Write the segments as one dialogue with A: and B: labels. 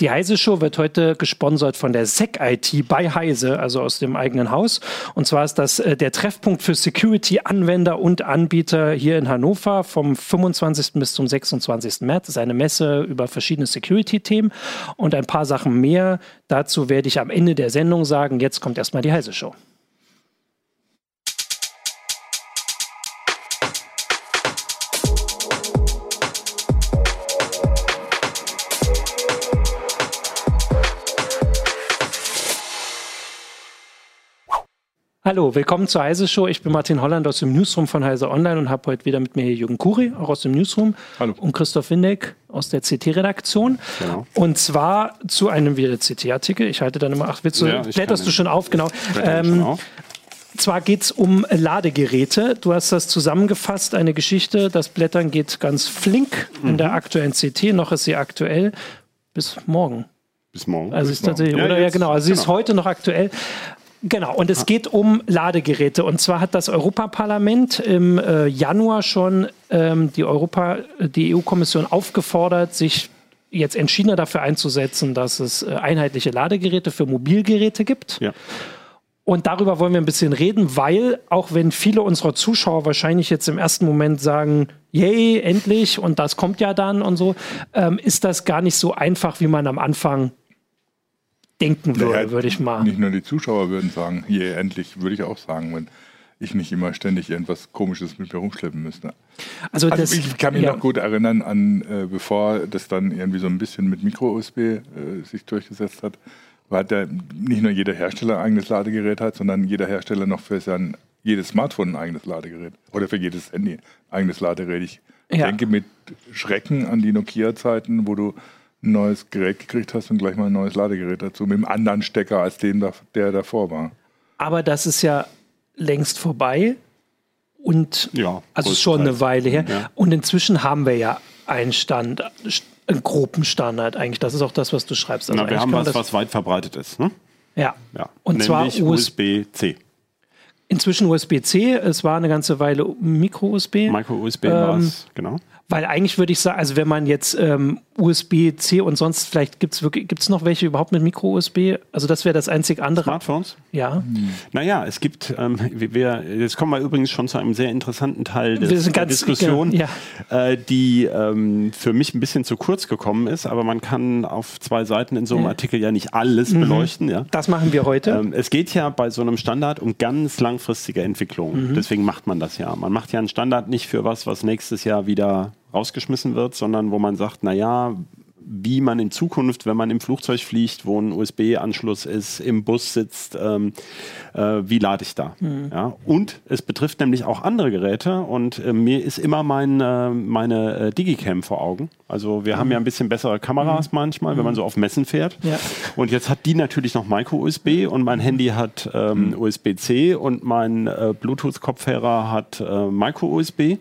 A: Die Heise Show wird heute gesponsert von der SEC IT bei Heise, also aus dem eigenen Haus. Und zwar ist das äh, der Treffpunkt für Security-Anwender und Anbieter hier in Hannover vom 25. bis zum 26. März. Das ist eine Messe über verschiedene Security-Themen und ein paar Sachen mehr. Dazu werde ich am Ende der Sendung sagen. Jetzt kommt erstmal die Heise Show. Hallo, willkommen zur Heise Show. Ich bin Martin Holland aus dem Newsroom von Heise Online und habe heute wieder mit mir Jürgen Kuri, auch aus dem Newsroom.
B: Hallo.
A: Und Christoph Windeck aus der CT-Redaktion.
B: Genau.
A: Und zwar zu einem wieder CT-Artikel. Ich halte dann immer, ach, willst du,
B: Ja,
A: blätterst du schon auf, genau. Ähm,
B: auf.
A: zwar geht es um Ladegeräte. Du hast das zusammengefasst, eine Geschichte. Das Blättern geht ganz flink in
B: Mhm.
A: der aktuellen CT. Noch ist sie aktuell bis morgen.
B: Bis morgen.
A: Also
B: Bis
A: ist tatsächlich,
B: morgen.
A: oder? Ja,
B: jetzt-
A: genau. Also sie ist
B: genau.
A: heute noch aktuell. Genau, und es geht um Ladegeräte. Und zwar hat das Europaparlament im äh, Januar schon ähm, die, Europa, die EU-Kommission aufgefordert, sich jetzt entschiedener dafür einzusetzen, dass es äh, einheitliche Ladegeräte für Mobilgeräte gibt.
B: Ja.
A: Und darüber wollen wir ein bisschen reden, weil auch wenn viele unserer Zuschauer wahrscheinlich jetzt im ersten Moment sagen, yay, endlich und das kommt ja dann und so, ähm, ist das gar nicht so einfach, wie man am Anfang denken würde,
B: Naja,
A: würde ich mal.
B: Nicht nur die Zuschauer würden sagen, je endlich, würde ich auch sagen, wenn ich nicht immer ständig irgendwas Komisches mit mir rumschleppen müsste.
A: Also,
B: Also
A: das,
B: ich kann mich
A: ja.
B: noch gut erinnern an, äh, bevor das dann irgendwie so ein bisschen mit Micro-USB äh, sich durchgesetzt hat, war der nicht nur jeder Hersteller ein eigenes Ladegerät hat, sondern jeder Hersteller noch für sein jedes Smartphone ein eigenes Ladegerät oder für jedes Handy ein eigenes Ladegerät. Ich
A: Ja.
B: denke mit Schrecken an die Nokia-Zeiten, wo du ein neues Gerät gekriegt hast und gleich mal ein neues Ladegerät dazu mit einem anderen Stecker als dem, da- der davor war.
A: Aber das ist ja längst vorbei und
B: Ja,
A: also schon eine. Weile her.
B: Ja.
A: Und inzwischen haben wir ja einen Stand, einen groben Standard eigentlich. Das ist auch das, was du schreibst. Also
C: Na, wir haben was,
A: das,
C: was weit verbreitet ist. Ne?
A: ja.
C: Ja.
A: Und zwar
C: Nämlich
A: US
C: USB-C.
A: inzwischen USB-C. Es war eine ganze Weile Micro-USB.
C: Micro-USB
A: Ähm,
C: war es, genau.
A: Weil eigentlich würde ich sagen, also wenn man jetzt ähm, USB-C und sonst vielleicht gibt es wirklich, gibt es noch welche überhaupt mit Micro-USB? Also das wäre das einzig andere.
C: Smartphones?
A: Ja.
C: Naja, es gibt, ähm, wir, jetzt kommen wir übrigens schon zu einem sehr interessanten Teil des, der Diskussion,
A: ja.
C: äh, die ähm, für mich ein bisschen zu kurz gekommen ist, aber man kann auf zwei Seiten in so einem
A: Ja.
C: Artikel ja nicht alles
A: Mhm.
C: beleuchten. Ja?
A: Das machen wir heute.
C: Ähm, es geht ja bei so einem Standard um ganz langfristige Entwicklung.
A: Mhm.
C: Deswegen macht man das ja. Man macht ja einen Standard nicht für was, was nächstes Jahr wieder rausgeschmissen wird, sondern wo man sagt, naja, wie man in Zukunft, wenn man im Flugzeug fliegt, wo ein USB-Anschluss ist, im Bus sitzt, ähm, äh, wie lade ich da? Ja? Und es betrifft nämlich auch andere Geräte und äh, mir ist immer mein, äh, meine äh, Digicam vor Augen. Also wir haben ja ein bisschen bessere Kameras manchmal, wenn man so auf Messen fährt.
A: Ja.
C: Und jetzt hat die natürlich noch Micro-USB und mein Handy hat ähm, USB-C und mein äh, Bluetooth-Kopfhörer hat äh, Micro-USB.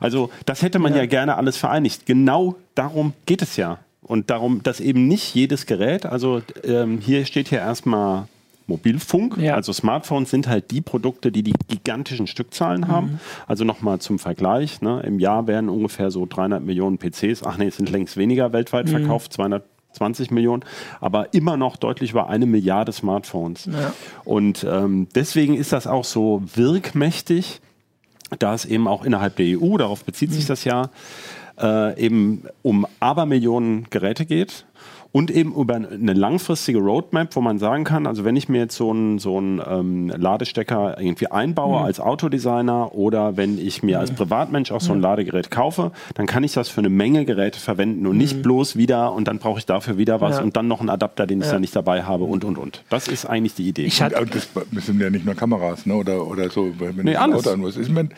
C: Also das hätte man ja. gerne alles vereinigt. Genau darum geht es ja. Und darum, dass eben nicht jedes Gerät, also ähm, hier steht hier erstmal Mobilfunk,
A: Ja.
C: also Smartphones sind halt die Produkte, die die gigantischen Stückzahlen haben. Also nochmal zum Vergleich, ne? im Jahr werden ungefähr so 300 Millionen PCs, ach nee, es sind längst weniger weltweit verkauft, 220 Millionen, aber immer noch deutlich über eine Milliarde Smartphones.
A: Ja.
C: Und ähm, deswegen ist das auch so wirkmächtig, da es eben auch innerhalb der EU, darauf bezieht sich das ja, äh, eben um Abermillionen Geräte geht und eben über eine langfristige Roadmap, wo man sagen kann, also wenn ich mir jetzt so einen so einen, ähm, Ladestecker irgendwie einbaue als Autodesigner oder wenn ich mir als Privatmensch auch so ein Ladegerät kaufe, dann kann ich das für eine Menge Geräte verwenden und nicht bloß wieder und dann brauche ich dafür wieder was
A: Ja.
C: und dann noch einen Adapter, den ich dann nicht dabei habe und und und. Das ist eigentlich die Idee.
A: Ich hatte-
B: Und das sind ja nicht nur Kameras, ne? Oder, oder so, wenn
C: Nee,
B: ich
C: alles.
B: Auto an muss. Ich mein,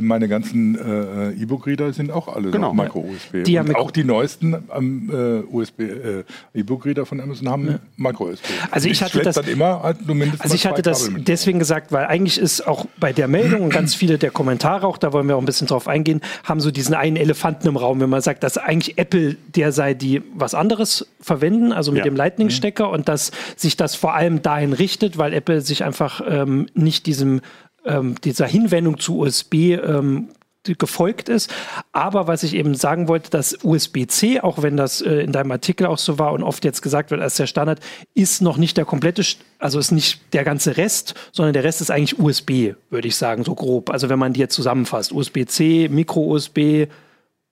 B: meine ganzen äh, E-Book-Reader sind auch alle
C: Genau.
B: so Micro-USB.
A: Mikro-
B: auch die neuesten ähm, äh, USB äh, E-Book-Reader von Amazon haben Micro-USB.
A: Also ich hatte das-
B: dann immer halt nur mindestens
A: Also ich hatte das deswegen gesagt, weil eigentlich ist auch bei der Meldung und ganz viele der Kommentare auch, da wollen wir auch ein bisschen drauf eingehen, haben so diesen einen Elefanten im Raum, wenn man sagt, dass eigentlich Apple der sei, die was anderes verwenden, also mit
C: Ja.
A: dem Lightning-Stecker und dass sich das vor allem dahin richtet, weil Apple sich einfach ähm, nicht diesem ähm, dieser Hinwendung zu USB ähm, gefolgt ist. Aber was ich eben sagen wollte, dass USB-C, auch wenn das äh, in deinem Artikel auch so war und oft jetzt gesagt wird als der Standard, ist noch nicht der komplette, also ist nicht der ganze Rest, sondern der Rest ist eigentlich USB, würde ich sagen, so grob. Also wenn man die jetzt zusammenfasst, USB-C, Micro-USB,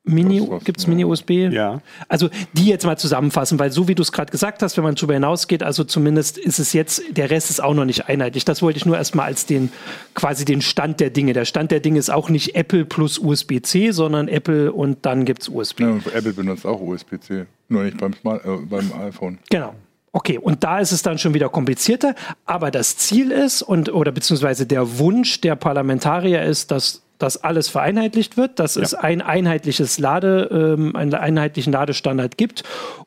A: Mini, gibt es Mini-USB?
C: Ja.
A: Also die jetzt mal zusammenfassen, weil so wie du es gerade gesagt hast, wenn man darüber hinausgeht, also zumindest ist es jetzt, der Rest ist auch noch nicht einheitlich. Das wollte ich nur erstmal als den, quasi den Stand der Dinge. Der Stand der Dinge ist auch nicht Apple plus USB-C, sondern Apple und dann gibt es USB.
B: Ja, Apple benutzt auch USB-C, nur nicht beim, Smart, äh, beim iPhone.
A: Genau. Okay, und da ist es dann schon wieder komplizierter, aber das Ziel ist und oder beziehungsweise der Wunsch der Parlamentarier ist, dass dass alles vereinheitlicht wird, dass ja. es ein einheitliches Lade, ähm, einen einheitlichen Ladestandard gibt.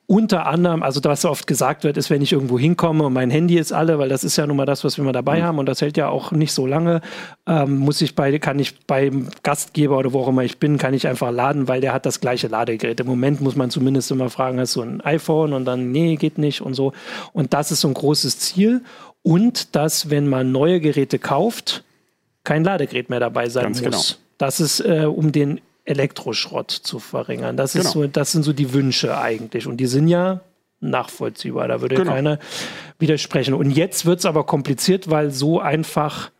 A: Unter anderem, also was oft gesagt wird, ist, wenn ich irgendwo hinkomme und mein Handy ist alle, weil das ist ja nun mal das, was wir mal dabei mhm. haben und das hält ja auch nicht so lange, ähm, muss ich bei, kann ich beim Gastgeber oder wo auch immer ich bin, kann ich einfach laden, weil der hat das gleiche Ladegerät. Im Moment muss man zumindest immer fragen, hast du ein iPhone und dann, nee, geht nicht und so. Und das ist so ein großes Ziel. Und dass, wenn man neue Geräte kauft, kein Ladegerät mehr dabei sein Ganz muss. Genau. Das ist, äh, um den Elektroschrott zu verringern. Das, genau. ist so, das sind so die Wünsche eigentlich. Und die sind ja nachvollziehbar. Da würde genau. keiner widersprechen. Und jetzt wird es aber kompliziert, weil so einfach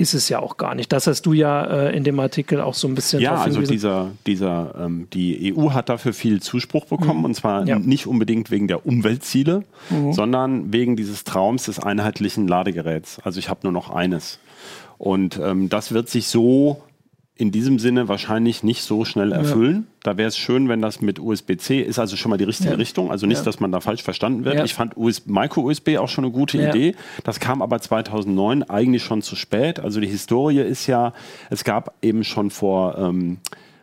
A: ist es ja auch gar nicht. Das hast du ja äh, in dem Artikel auch so ein bisschen.
C: Ja, also dieser, dieser, ähm, die EU hat dafür viel Zuspruch bekommen mhm. und zwar ja. nicht unbedingt wegen der Umweltziele, mhm. sondern wegen dieses Traums des einheitlichen Ladegeräts. Also ich habe nur noch eines. Und ähm, das wird sich so in diesem Sinne wahrscheinlich nicht so schnell erfüllen. Ja. Da wäre es schön, wenn das mit USB-C ist, also schon mal die richtige ja. Richtung. Also nicht, ja. dass man da falsch verstanden wird. Ich fand Micro-USB auch schon eine gute Idee. Das kam aber 2009 eigentlich schon zu spät. Also die Historie ist ja, es gab eben schon vor ähm,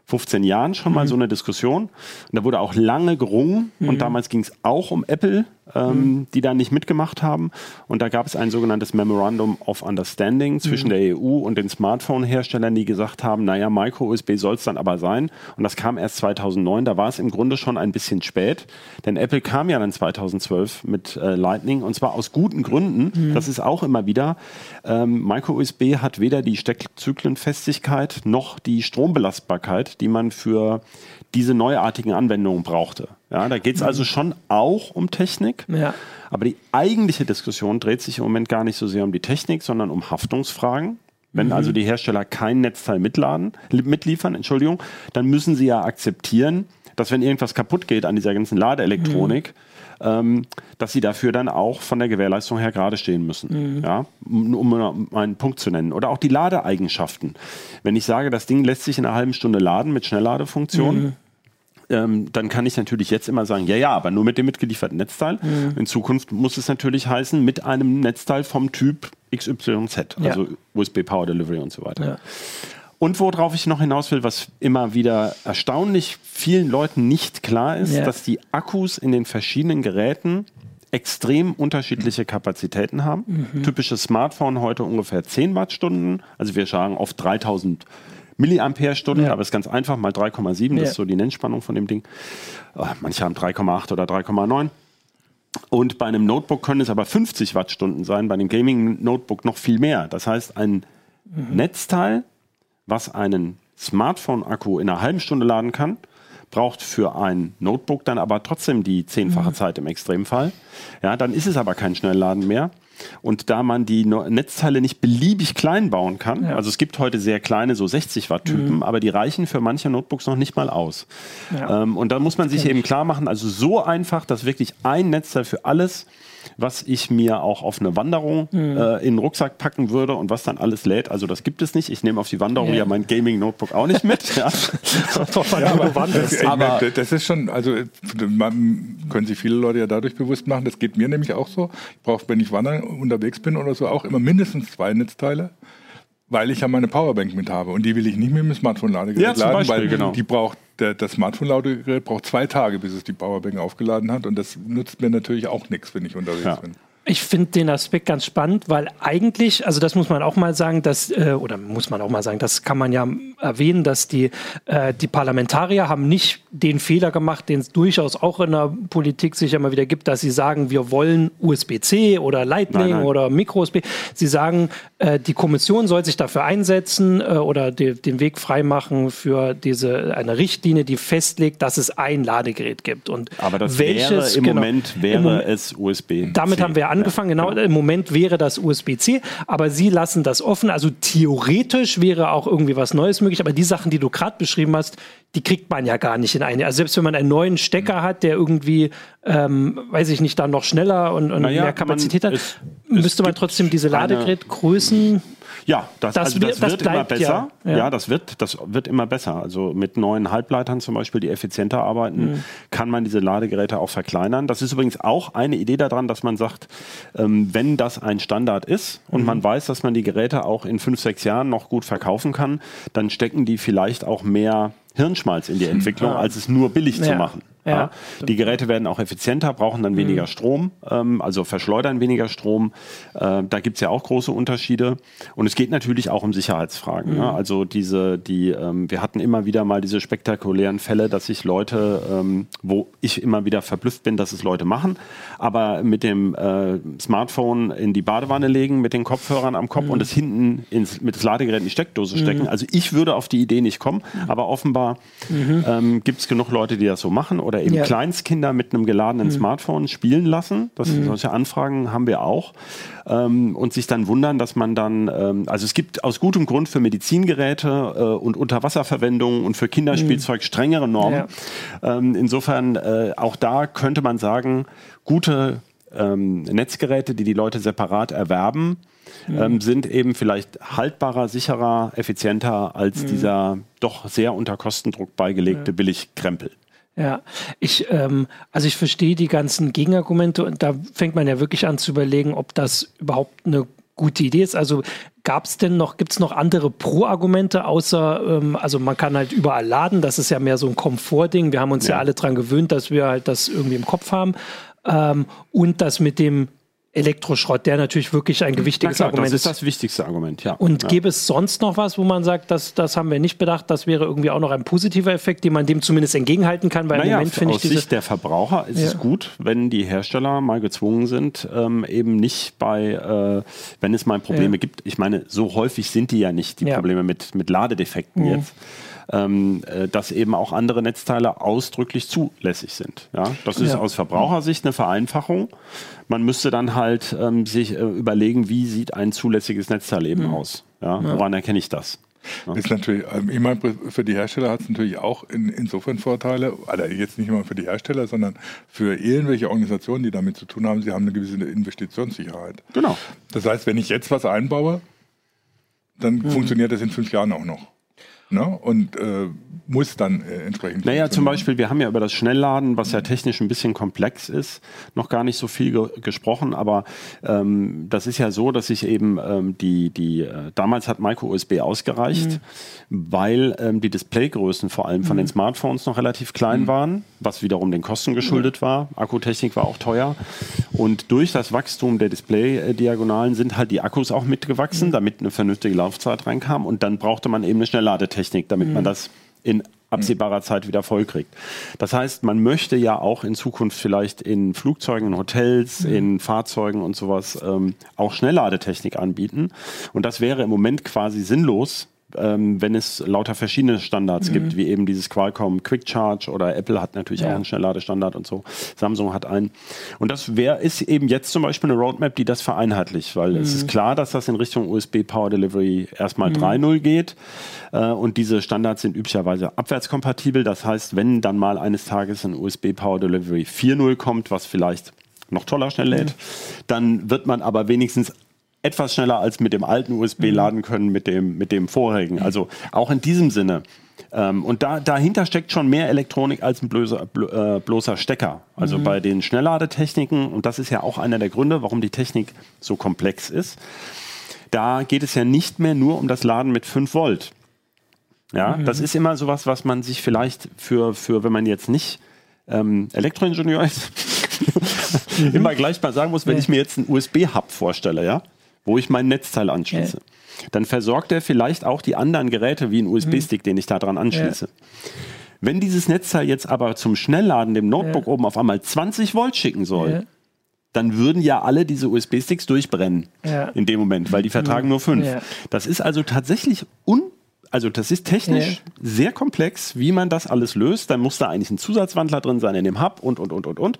C: 15 Jahren schon mal mhm. so eine Diskussion. Und da wurde auch lange gerungen. Mhm. Und damals ging es auch um Apple, ähm, mhm. die da nicht mitgemacht haben. Und da gab es ein sogenanntes Memorandum of Understanding zwischen mhm. der EU und den Smartphone-Herstellern, die gesagt haben, naja, Micro-USB soll es dann aber sein. Und das kam erst 2009. Da war es im Grunde schon ein bisschen spät. Denn Apple kam ja dann 2012 mit äh, Lightning. Und zwar aus guten Gründen. Mhm. Das ist auch immer wieder. Ähm, Micro-USB hat weder die Steckzyklenfestigkeit noch die Strombelastbarkeit die man für diese neuartigen Anwendungen brauchte. Ja, da geht es also schon auch um Technik.
A: Ja.
C: Aber die eigentliche Diskussion dreht sich im Moment gar nicht so sehr um die Technik, sondern um Haftungsfragen. Wenn mhm. also die Hersteller kein Netzteil mitladen, mitliefern, Entschuldigung, dann müssen sie ja akzeptieren, dass wenn irgendwas kaputt geht an dieser ganzen Ladeelektronik, mhm ähm, dass sie dafür dann auch von der Gewährleistung her gerade stehen müssen. Mhm. Ja? Um, um einen Punkt zu nennen. Oder auch die Ladeeigenschaften. Wenn ich sage, das Ding lässt sich in einer halben Stunde laden mit Schnellladefunktion, mhm. Ähm, dann kann ich natürlich jetzt immer sagen, ja, ja, aber nur mit dem mitgelieferten Netzteil. Mhm. In Zukunft muss es natürlich heißen, mit einem Netzteil vom Typ XYZ, also ja. USB Power Delivery und so weiter. Ja. Und worauf ich noch hinaus will, was immer wieder erstaunlich vielen Leuten nicht klar ist, ja. dass die Akkus in den verschiedenen Geräten extrem unterschiedliche Kapazitäten haben. Mhm. Typisches Smartphone heute ungefähr 10 Wattstunden. Also wir sagen oft 3000 Milliampere-Stunden, ja. aber es ist ganz einfach, mal 3,7, ja. das ist so die Nennspannung von dem Ding. Oh, manche haben 3,8 oder 3,9. Und bei einem Notebook können es aber 50 Wattstunden sein, bei einem Gaming-Notebook noch viel mehr. Das heißt, ein mhm. Netzteil was einen Smartphone-Akku in einer halben Stunde laden kann, braucht für ein Notebook dann aber trotzdem die zehnfache mhm. Zeit im Extremfall. Ja, dann ist es aber kein Schnellladen mehr. Und da man die Netzteile nicht beliebig klein bauen kann, ja. also es gibt heute sehr kleine, so 60 Watt Typen, mhm. aber die reichen für manche Notebooks noch nicht mal aus. Ja. Ähm, und da muss man sich eben klar machen, also so einfach, dass wirklich ein Netzteil für alles was ich mir auch auf eine Wanderung mhm. äh, in den Rucksack packen würde und was dann alles lädt. Also das gibt es nicht. Ich nehme auf die Wanderung yeah. ja mein Gaming-Notebook auch nicht mit. ja.
B: ja, aber, das, aber das ist schon, also man, können sich viele Leute ja dadurch bewusst machen, das geht mir nämlich auch so. Ich brauche, wenn ich wandern unterwegs bin oder so, auch immer mindestens zwei Netzteile weil ich ja meine Powerbank mit habe und die will ich nicht mit dem Smartphone-Ladegerät ja, laden, Beispiel, weil genau. die braucht der, das Smartphone-Ladegerät braucht zwei Tage, bis es die Powerbank aufgeladen hat und das nutzt mir natürlich auch nichts, wenn ich unterwegs ja. bin.
A: Ich finde den Aspekt ganz spannend, weil eigentlich, also das muss man auch mal sagen, dass, äh, oder muss man auch mal sagen, das kann man ja erwähnen, dass die, äh, die Parlamentarier haben nicht den Fehler gemacht, den es durchaus auch in der Politik sich immer wieder gibt, dass sie sagen, wir wollen USB-C oder Lightning nein, nein. oder Micro-USB. Sie sagen, äh, die Kommission soll sich dafür einsetzen äh, oder die, den Weg freimachen für diese eine Richtlinie, die festlegt, dass es ein Ladegerät gibt. Und
C: Aber das welches, wäre im genau, Moment wäre im Moment, es USB.
A: Damit haben wir angefangen. Genau, genau, im Moment wäre das USB-C, aber Sie lassen das offen. Also theoretisch wäre auch irgendwie was Neues möglich, aber die Sachen, die du gerade beschrieben hast, die kriegt man ja gar nicht in eine. Also selbst wenn man einen neuen Stecker hat, der irgendwie, ähm, weiß ich nicht, dann noch schneller und, und naja, mehr Kapazität man, hat, es, müsste man trotzdem diese Ladegerätgrößen
C: ja, das, das, also das, das wird immer besser. Ja, ja. ja, das, wird, das wird immer besser. Also mit neuen Halbleitern zum Beispiel, die effizienter arbeiten, mhm. kann man diese Ladegeräte auch verkleinern. Das ist übrigens auch eine Idee daran, dass man sagt, ähm, wenn das ein Standard ist und mhm. man weiß, dass man die Geräte auch in fünf, sechs Jahren noch gut verkaufen kann, dann stecken die vielleicht auch mehr Hirnschmalz in die Entwicklung, ja. als es nur billig zu machen. Ja. Die Geräte werden auch effizienter, brauchen dann weniger mhm. Strom, ähm, also verschleudern weniger Strom. Äh, da gibt es ja auch große Unterschiede. Und es geht natürlich auch um Sicherheitsfragen. Ne? Mhm. Ne? Also diese, die, ähm, wir hatten immer wieder mal diese spektakulären Fälle, dass sich Leute, ähm, wo ich immer wieder verblüfft bin, dass es Leute machen, aber mit dem äh, Smartphone in die Badewanne legen, mit den Kopfhörern am Kopf mhm. und es hinten ins, mit das Ladegerät in die Steckdose stecken. Mhm. Also ich würde auf die Idee nicht kommen, mhm. aber offenbar mhm. ähm, gibt es genug Leute, die das so machen oder oder eben ja. Kleinstkinder mit einem geladenen mhm. Smartphone spielen lassen. Das, mhm. Solche Anfragen haben wir auch. Ähm, und sich dann wundern, dass man dann, ähm, also es gibt aus gutem Grund für Medizingeräte äh, und Unterwasserverwendung und für Kinderspielzeug mhm. strengere Normen. Ja. Ähm, insofern äh, auch da könnte man sagen, gute ähm, Netzgeräte, die die Leute separat erwerben, mhm. ähm, sind eben vielleicht haltbarer, sicherer, effizienter als mhm. dieser doch sehr unter Kostendruck beigelegte ja. Billigkrempel.
A: Ja, ich, ähm, also ich verstehe die ganzen Gegenargumente und da fängt man ja wirklich an zu überlegen, ob das überhaupt eine gute Idee ist. Also gab es denn noch, gibt es noch andere Pro-Argumente, außer, ähm, also man kann halt überall laden, das ist ja mehr so ein Komfortding. Wir haben uns ja, ja alle dran gewöhnt, dass wir halt das irgendwie im Kopf haben. Ähm, und das mit dem Elektroschrott, der natürlich wirklich ein gewichtiges klar, Argument
C: ist. Das ist das wichtigste Argument, ja.
A: Und
C: ja.
A: gäbe es sonst noch was, wo man sagt, das, das haben wir nicht bedacht, das wäre irgendwie auch noch ein positiver Effekt, den man dem zumindest entgegenhalten kann?
C: Weil naja, im Moment finde ich. Aus Sicht der Verbraucher ist ja. es gut, wenn die Hersteller mal gezwungen sind, ähm, eben nicht bei, äh, wenn es mal Probleme ja. gibt. Ich meine, so häufig sind die ja nicht, die Probleme mit, mit Ladedefekten mhm. jetzt ähm, äh, dass eben auch andere Netzteile ausdrücklich zulässig sind. Ja? Das ist ja. aus Verbrauchersicht eine Vereinfachung. Man müsste dann halt ähm, sich äh, überlegen, wie sieht ein zulässiges Netzteil eben mhm. aus. Ja? Woran erkenne ich das?
B: Ist natürlich, ähm, ich meine, für die Hersteller hat es natürlich auch in, insofern Vorteile, also jetzt nicht immer für die Hersteller, sondern für irgendwelche Organisationen, die damit zu tun haben, sie haben eine gewisse Investitionssicherheit.
C: Genau.
B: Das heißt, wenn ich jetzt was einbaue, dann mhm. funktioniert das in fünf Jahren auch noch ne? und äh, muss dann äh, entsprechend.
C: Naja, zum Beispiel, wir haben ja über das Schnellladen, was ja technisch ein bisschen komplex ist, noch gar nicht so viel ge gesprochen, aber ähm, das ist ja so, dass sich eben ähm, die, die äh, damals hat Micro USB ausgereicht, mhm. weil ähm, die Displaygrößen vor allem von mhm. den Smartphones noch relativ klein mhm. waren, was wiederum den Kosten geschuldet war. Akkutechnik war auch teuer. Und durch das Wachstum der Display-Diagonalen sind halt die Akkus auch mitgewachsen, mhm. damit eine vernünftige Laufzeit reinkam. Und dann brauchte man eben eine Schnellladetechnik. Technik, damit mhm. man das in absehbarer Zeit wieder vollkriegt. Das heißt, man möchte ja auch in Zukunft vielleicht in Flugzeugen, in Hotels, mhm. in Fahrzeugen und sowas ähm, auch Schnellladetechnik anbieten. Und das wäre im Moment quasi sinnlos, ähm, wenn es lauter verschiedene Standards mhm. gibt, wie eben dieses Qualcomm Quick Charge oder Apple hat natürlich ja. auch einen Schnellladestandard und so. Samsung hat einen. Und das wäre ist eben jetzt zum Beispiel eine Roadmap, die das vereinheitlicht, weil mhm. es ist klar, dass das in Richtung USB Power Delivery erstmal mhm. 3.0 geht. Äh, und diese Standards sind üblicherweise abwärtskompatibel. Das heißt, wenn dann mal eines Tages ein USB Power Delivery 4.0 kommt, was vielleicht noch toller schnell lädt, mhm. dann wird man aber wenigstens etwas schneller als mit dem alten USB mhm. laden können mit dem, mit dem vorherigen. Also auch in diesem Sinne. Ähm, und da, dahinter steckt schon mehr Elektronik als ein bloßer, äh, bloßer Stecker. Also mhm. bei den Schnellladetechniken, und das ist ja auch einer der Gründe, warum die Technik so komplex ist, da geht es ja nicht mehr nur um das Laden mit 5 Volt. Ja, mhm. das ist immer sowas, was man sich vielleicht für, für wenn man jetzt nicht ähm, Elektroingenieur ist, immer gleich mal sagen muss, wenn ich mir jetzt einen USB-Hub vorstelle, ja, wo ich mein Netzteil anschließe, dann versorgt er vielleicht auch die anderen Geräte wie ein USB-Stick, den ich da dran anschließe. Wenn dieses Netzteil jetzt aber zum Schnellladen dem Notebook oben auf einmal 20 Volt schicken soll,
A: Ja.
C: dann würden ja alle diese USB-Sticks durchbrennen
A: Ja.
C: in dem Moment, weil die vertragen nur fünf.
A: Ja.
C: Das ist also tatsächlich un also das ist technisch
A: Ja.
C: sehr komplex, wie man das alles löst. Dann muss da eigentlich ein Zusatzwandler drin sein in dem Hub und, und, und, und, und.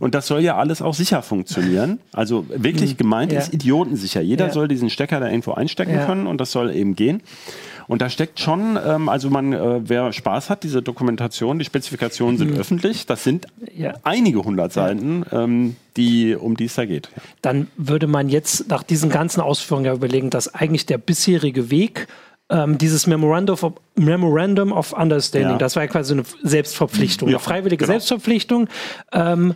C: Und das soll ja alles auch sicher funktionieren. Also wirklich gemeint
A: Ja.
C: ist idiotensicher. Jeder
A: Ja.
C: soll diesen Stecker da irgendwo einstecken können und das soll eben gehen. Und da steckt schon, ähm, also man, äh, wer Spaß hat, diese Dokumentation, die Spezifikationen sind öffentlich. Das sind
A: Mhm. Ja.
C: einige hundert Seiten, ähm, die, um die es da geht.
A: dann würde man jetzt nach diesen ganzen Ausführungen ja überlegen, dass eigentlich der bisherige Weg, ähm, dieses Memorandum of, Memorandum of Understanding,
C: Ja.
A: das war ja quasi eine Selbstverpflichtung,
C: Ja,
A: eine freiwillige
C: genau.
A: Selbstverpflichtung, ähm,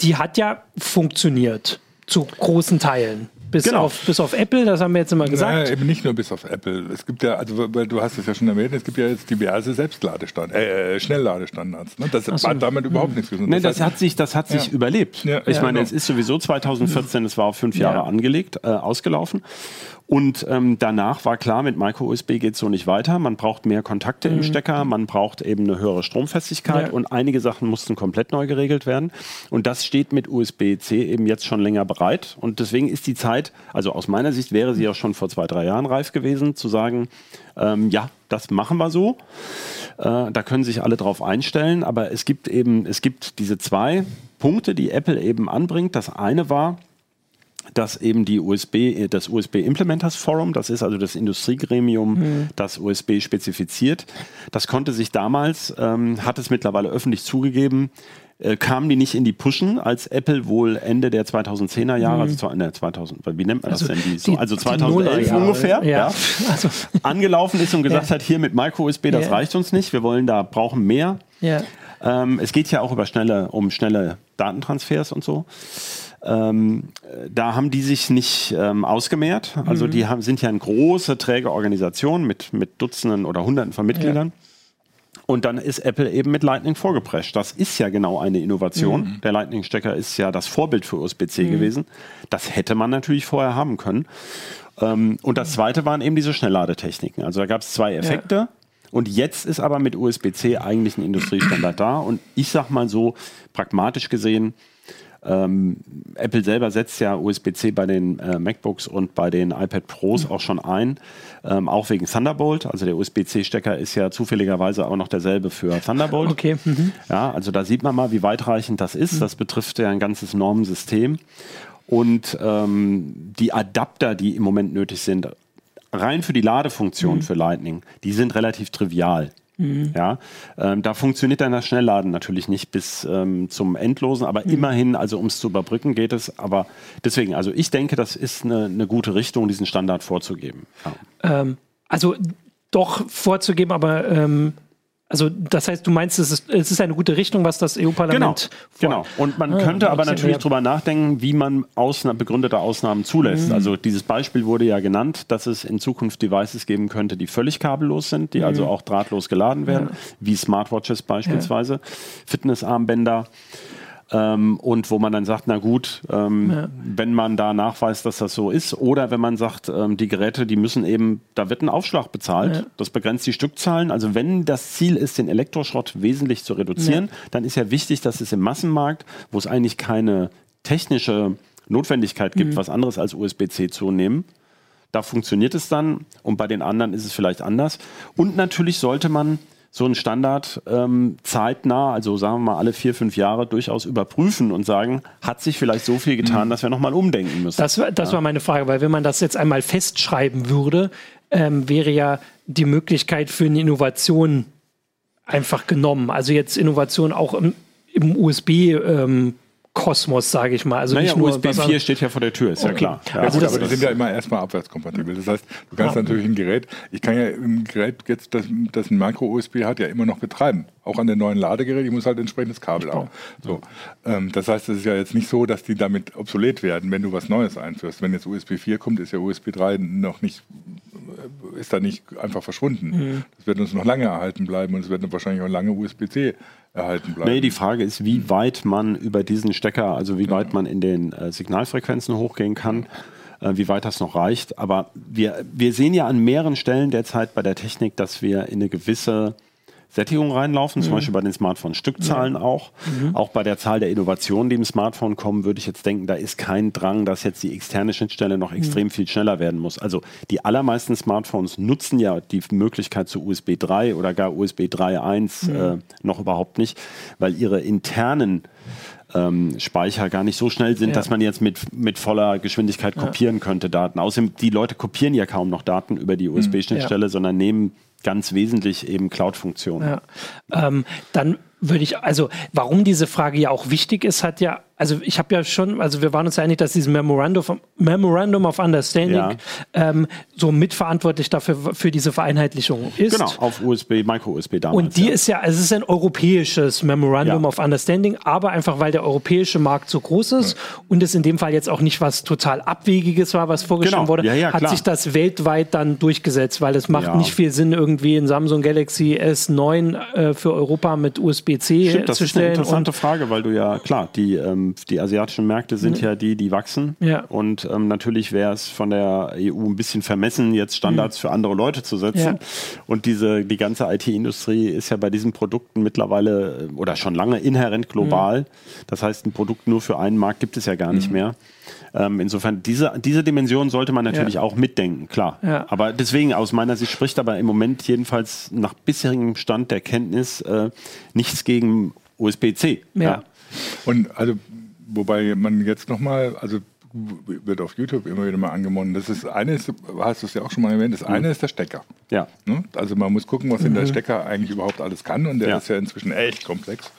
A: die hat ja funktioniert zu großen Teilen. Bis,
C: Genau.
A: auf, bis auf Apple, das haben wir jetzt immer gesagt.
B: Naja, eben nicht nur bis auf Apple. Es gibt ja, also du hast es ja schon erwähnt, es gibt ja jetzt diverse Selbstladestandards, äh, Schnellladestandards. Ne? Das hat damit überhaupt nichts zu tun.
C: Nee, das
B: heißt,
C: hat sich, das hat sich
B: Ja.
C: überlebt.
B: Ja,
C: ich
B: ja,
C: meine,
B: genau.
C: es ist sowieso 2014, es war auf fünf Jahre
A: Ja.
C: angelegt, äh, ausgelaufen. Und ähm, danach war klar, mit Micro-USB geht es so nicht weiter. Man braucht mehr Kontakte im Stecker, man braucht eben eine höhere Stromfestigkeit
A: Mhm. Ja.
C: und einige Sachen mussten komplett neu geregelt werden. Und das steht mit USB-C eben jetzt schon länger bereit. Und deswegen ist die Zeit, also aus meiner Sicht wäre sie auch schon vor zwei, drei Jahren reif gewesen, zu sagen, ähm, ja, das machen wir so. Äh, da können sich alle drauf einstellen, aber es gibt eben, es gibt diese zwei Punkte, die Apple eben anbringt. Das eine war, dass eben die USB, das USB Implementers Forum, das ist also das Industriegremium, das USB spezifiziert, das konnte sich damals, ähm, hat es mittlerweile öffentlich zugegeben, äh, kamen die nicht in die Pushen, als Apple wohl Ende der 2010er Jahre, also zu, ne, 2000, wie nennt man das denn? Die, so,
A: die-
C: also
A: die
C: 2011
A: Nullerjahre.
C: ungefähr,
A: Ja.
C: ja.
A: Also,
C: angelaufen ist und gesagt
A: Ja.
C: hat, hier mit Micro-USB, das
A: Ja.
C: reicht uns nicht, wir wollen da, brauchen mehr. Ähm, es geht ja auch über schnelle, um schnelle Datentransfers und so. Ähm, äh, da haben die sich nicht ähm, ausgemehrt. Also die haben, sind ja eine große, träge Organisation mit, mit Dutzenden oder Hunderten von Mitgliedern. Und dann ist Apple eben mit Lightning vorgeprescht. Das ist ja genau eine Innovation. Der Lightning-Stecker ist ja das Vorbild für USB-C gewesen. Das hätte man natürlich vorher haben können. Ähm, und das zweite waren eben diese Schnellladetechniken. Also da gab es zwei Effekte. Und jetzt ist aber mit USB-C eigentlich ein Industriestandard da. Und ich sag mal so, pragmatisch gesehen, ähm, Apple selber setzt ja USB-C bei den äh, MacBooks und bei den iPad Pros auch schon ein, ähm, auch wegen Thunderbolt. Also der USB-C-Stecker ist ja zufälligerweise auch noch derselbe für Thunderbolt.
A: Okay. Mhm.
C: Ja, also da sieht man mal, wie weitreichend das ist. Das betrifft ja ein ganzes Normensystem. Und ähm, die Adapter, die im Moment nötig sind, rein für die Ladefunktion für Lightning, die sind relativ trivial. Ja, ähm, da funktioniert dann das Schnellladen natürlich nicht bis ähm, zum Endlosen, aber immerhin, also um es zu überbrücken, geht es. Aber deswegen, also ich denke, das ist eine, eine gute Richtung, diesen Standard vorzugeben. Ja.
A: Ähm, also doch vorzugeben, aber ähm, also das heißt, du meinst, es ist, es ist eine gute Richtung, was das
C: Genau,
A: EU-Parlament
C: genau. Und man
A: Ah,
C: könnte aber natürlich
A: ja.
C: drüber nachdenken, wie man Ausna begründete Ausnahmen zulässt.
A: Mhm.
C: Also dieses Beispiel wurde ja genannt, dass es in Zukunft Devices geben könnte, die völlig kabellos sind, die
A: Mhm.
C: also auch drahtlos geladen werden, wie Smartwatches beispielsweise, Fitnessarmbänder. Ähm, und wo man dann sagt, na gut, ähm, wenn man da nachweist, dass das so ist, oder wenn man sagt, ähm, die Geräte, die müssen eben, da wird ein Aufschlag bezahlt, das begrenzt die Stückzahlen. Also wenn das Ziel ist, den Elektroschrott wesentlich zu reduzieren, dann ist ja wichtig, dass es im Massenmarkt, wo es eigentlich keine technische Notwendigkeit gibt, was anderes als USB-C zu nehmen, da funktioniert es dann und bei den anderen ist es vielleicht anders. Und natürlich sollte man so einen Standard ähm, zeitnah, also sagen wir mal alle vier, fünf Jahre durchaus überprüfen und sagen, hat sich vielleicht so viel getan, dass wir nochmal umdenken müssen.
A: Das, war- das war meine Frage, weil wenn man das jetzt einmal festschreiben würde, ähm, wäre ja die Möglichkeit für eine Innovation einfach genommen. Also jetzt Innovation auch im, im USB-Kosmos, sage ich mal. Also
C: naja,
A: nicht nur
C: USB
A: was
C: 4 steht ja vor der Tür, ist ja
A: Okay.
C: klar.
B: Ja,
A: Also
B: gut,
A: das-
B: aber die sind ja immer erstmal abwärtskompatibel. Das heißt, du kannst
A: Ah.
B: natürlich ein Gerät, ich kann ja ein Gerät jetzt, das, das ein Micro-USB hat, ja immer noch betreiben. Auch an den neuen Ladegeräten, ich muss halt entsprechendes Kabel haben. So. Ähm, das heißt, es ist ja jetzt nicht so, dass die damit obsolet werden, wenn du was Neues einführst. Wenn jetzt USB 4 kommt, ist ja USB 3 noch nicht ist da nicht einfach verschwunden. Mhm. Das wird uns noch lange erhalten bleiben und es wird wahrscheinlich auch lange USB-C erhalten bleiben.
C: Nee, die Frage ist, wie weit man über diesen Stecker, also wie weit man in den äh, Signalfrequenzen hochgehen kann äh, wie weit das noch reicht. Aber wir, wir sehen ja an mehreren Stellen derzeit bei der Technik, dass wir in eine gewisse Sättigung reinlaufen, zum mhm. Beispiel bei den Smartphone-Stückzahlen ja. auch. Mhm. Auch bei der Zahl der Innovationen, die im Smartphone kommen, würde ich jetzt denken, da ist kein Drang, dass jetzt die externe Schnittstelle noch extrem mhm. viel schneller werden muss. Also die allermeisten Smartphones nutzen ja die Möglichkeit zu USB 3 oder gar USB 3.1 mhm. äh, noch überhaupt nicht, weil ihre internen ähm, Speicher gar nicht so schnell sind, ja. dass man jetzt mit, mit voller Geschwindigkeit kopieren ja. könnte Daten. Außerdem, die Leute kopieren ja kaum noch Daten über die USB-Schnittstelle, ja. sondern nehmen ganz wesentlich eben Cloud-Funktionen.
A: Ja. Ähm, dann würde ich, also warum diese Frage ja auch wichtig ist, hat ja also ich habe ja schon, also wir waren uns ja einig, dass dieses Memorandum of, Memorandum of Understanding ja. ähm, so mitverantwortlich dafür für diese Vereinheitlichung ist. Genau,
C: auf USB, Micro-USB damals.
A: Und die ja. ist ja, also es ist ein europäisches Memorandum ja. of Understanding, aber einfach weil der europäische Markt so groß ist und es in dem Fall jetzt auch nicht was total Abwegiges war, was vorgeschlagen genau. wurde, hat sich das weltweit dann durchgesetzt, weil es macht nicht viel Sinn, irgendwie ein Samsung Galaxy S9 äh, für Europa mit USB-C
C: zu stellen. Das ist eine interessante Frage, weil du ja, klar, die ähm, die asiatischen Märkte sind mhm. ja die, die wachsen. Ja. Und ähm, natürlich wäre es von der EU ein bisschen vermessen, jetzt Standards mhm. für andere Leute zu setzen. Ja. Und diese, die ganze IT-Industrie ist ja bei diesen Produkten mittlerweile äh, oder schon lange inhärent global. Mhm. Das heißt, ein Produkt nur für einen Markt gibt es ja gar nicht mhm. mehr. Ähm, insofern, diese, diese Dimension sollte man natürlich ja. auch mitdenken, klar. Ja. Aber deswegen, aus meiner Sicht spricht aber im Moment jedenfalls nach bisherigem Stand der Kenntnis äh, nichts gegen USB-C.
A: Ja.
B: Und also wobei man jetzt nochmal, also wird auf YouTube immer wieder mal angemonnen. Das ist eine ist, hast du es ja auch schon mal erwähnt, das eine mhm. ist der Stecker.
C: Ja.
B: Ne? Also man muss gucken, was in der mhm. Stecker eigentlich überhaupt alles kann und der ja. ist ja inzwischen echt komplex.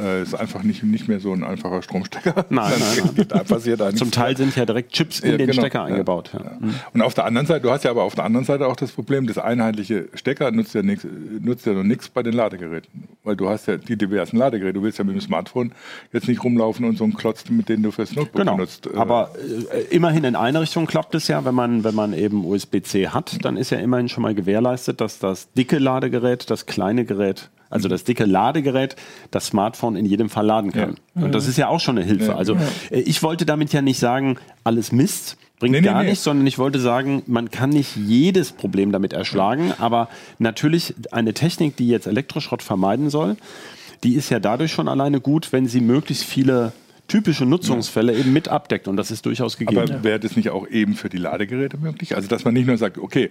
B: Äh, ist einfach nicht, nicht mehr so ein einfacher Stromstecker.
C: Nein, nein, nein. Da passiert da Zum Teil sind ja direkt Chips in ja, den genau, Stecker eingebaut. Ja.
B: Mhm. Und auf der anderen Seite, du hast ja aber auf der anderen Seite auch das Problem, das einheitliche Stecker nutzt ja, nix, nutzt ja noch nichts bei den Ladegeräten. Weil du hast ja die diversen Ladegeräte. Du willst ja mit dem Smartphone jetzt nicht rumlaufen und so einen Klotz, mit dem du fürs Notebook
C: genau.
B: benutzt.
C: Äh, aber äh, immerhin in eine Richtung klappt es ja, wenn man, wenn man eben USB-C hat, dann ist ja immerhin schon mal gewährleistet, dass das dicke Ladegerät das kleine Gerät also das dicke Ladegerät, das Smartphone in jedem Fall laden kann. Ja. Und das ist ja auch schon eine Hilfe. Also äh, ich wollte damit ja nicht sagen, alles Mist, bringt nee, gar nee, nichts, sondern ich wollte sagen, man kann nicht jedes Problem damit erschlagen, aber natürlich eine Technik, die jetzt Elektroschrott vermeiden soll, die ist ja dadurch schon alleine gut, wenn sie möglichst viele typische Nutzungsfälle eben mit abdeckt und das ist durchaus gegeben.
B: Aber wäre das nicht auch eben für die Ladegeräte möglich? Also dass man nicht nur sagt, okay,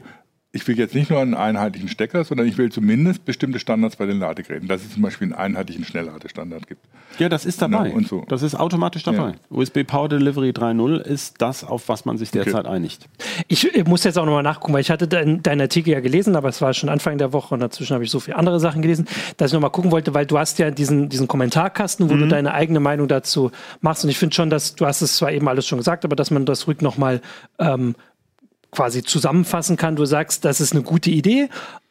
B: ich will jetzt nicht nur einen einheitlichen Stecker, sondern ich will zumindest bestimmte Standards bei den Ladegeräten, dass es zum Beispiel einen einheitlichen Schnellladestandard gibt.
C: Ja, das ist dabei.
B: Und so.
C: Das ist automatisch dabei. Ja. USB Power Delivery 3.0 ist das, auf was man sich derzeit okay. einigt.
A: Ich, ich, muss jetzt auch nochmal nachgucken, weil ich hatte deinen dein Artikel ja gelesen, aber es war schon Anfang der Woche und dazwischen habe ich so viele andere Sachen gelesen, dass ich nochmal gucken wollte, weil du hast ja diesen, diesen Kommentarkasten, wo mhm. du deine eigene Meinung dazu machst und ich finde schon, dass du hast es zwar eben alles schon gesagt, aber dass man das ruhig nochmal ähm, quasi zusammenfassen kann. Du sagst, das ist eine gute Idee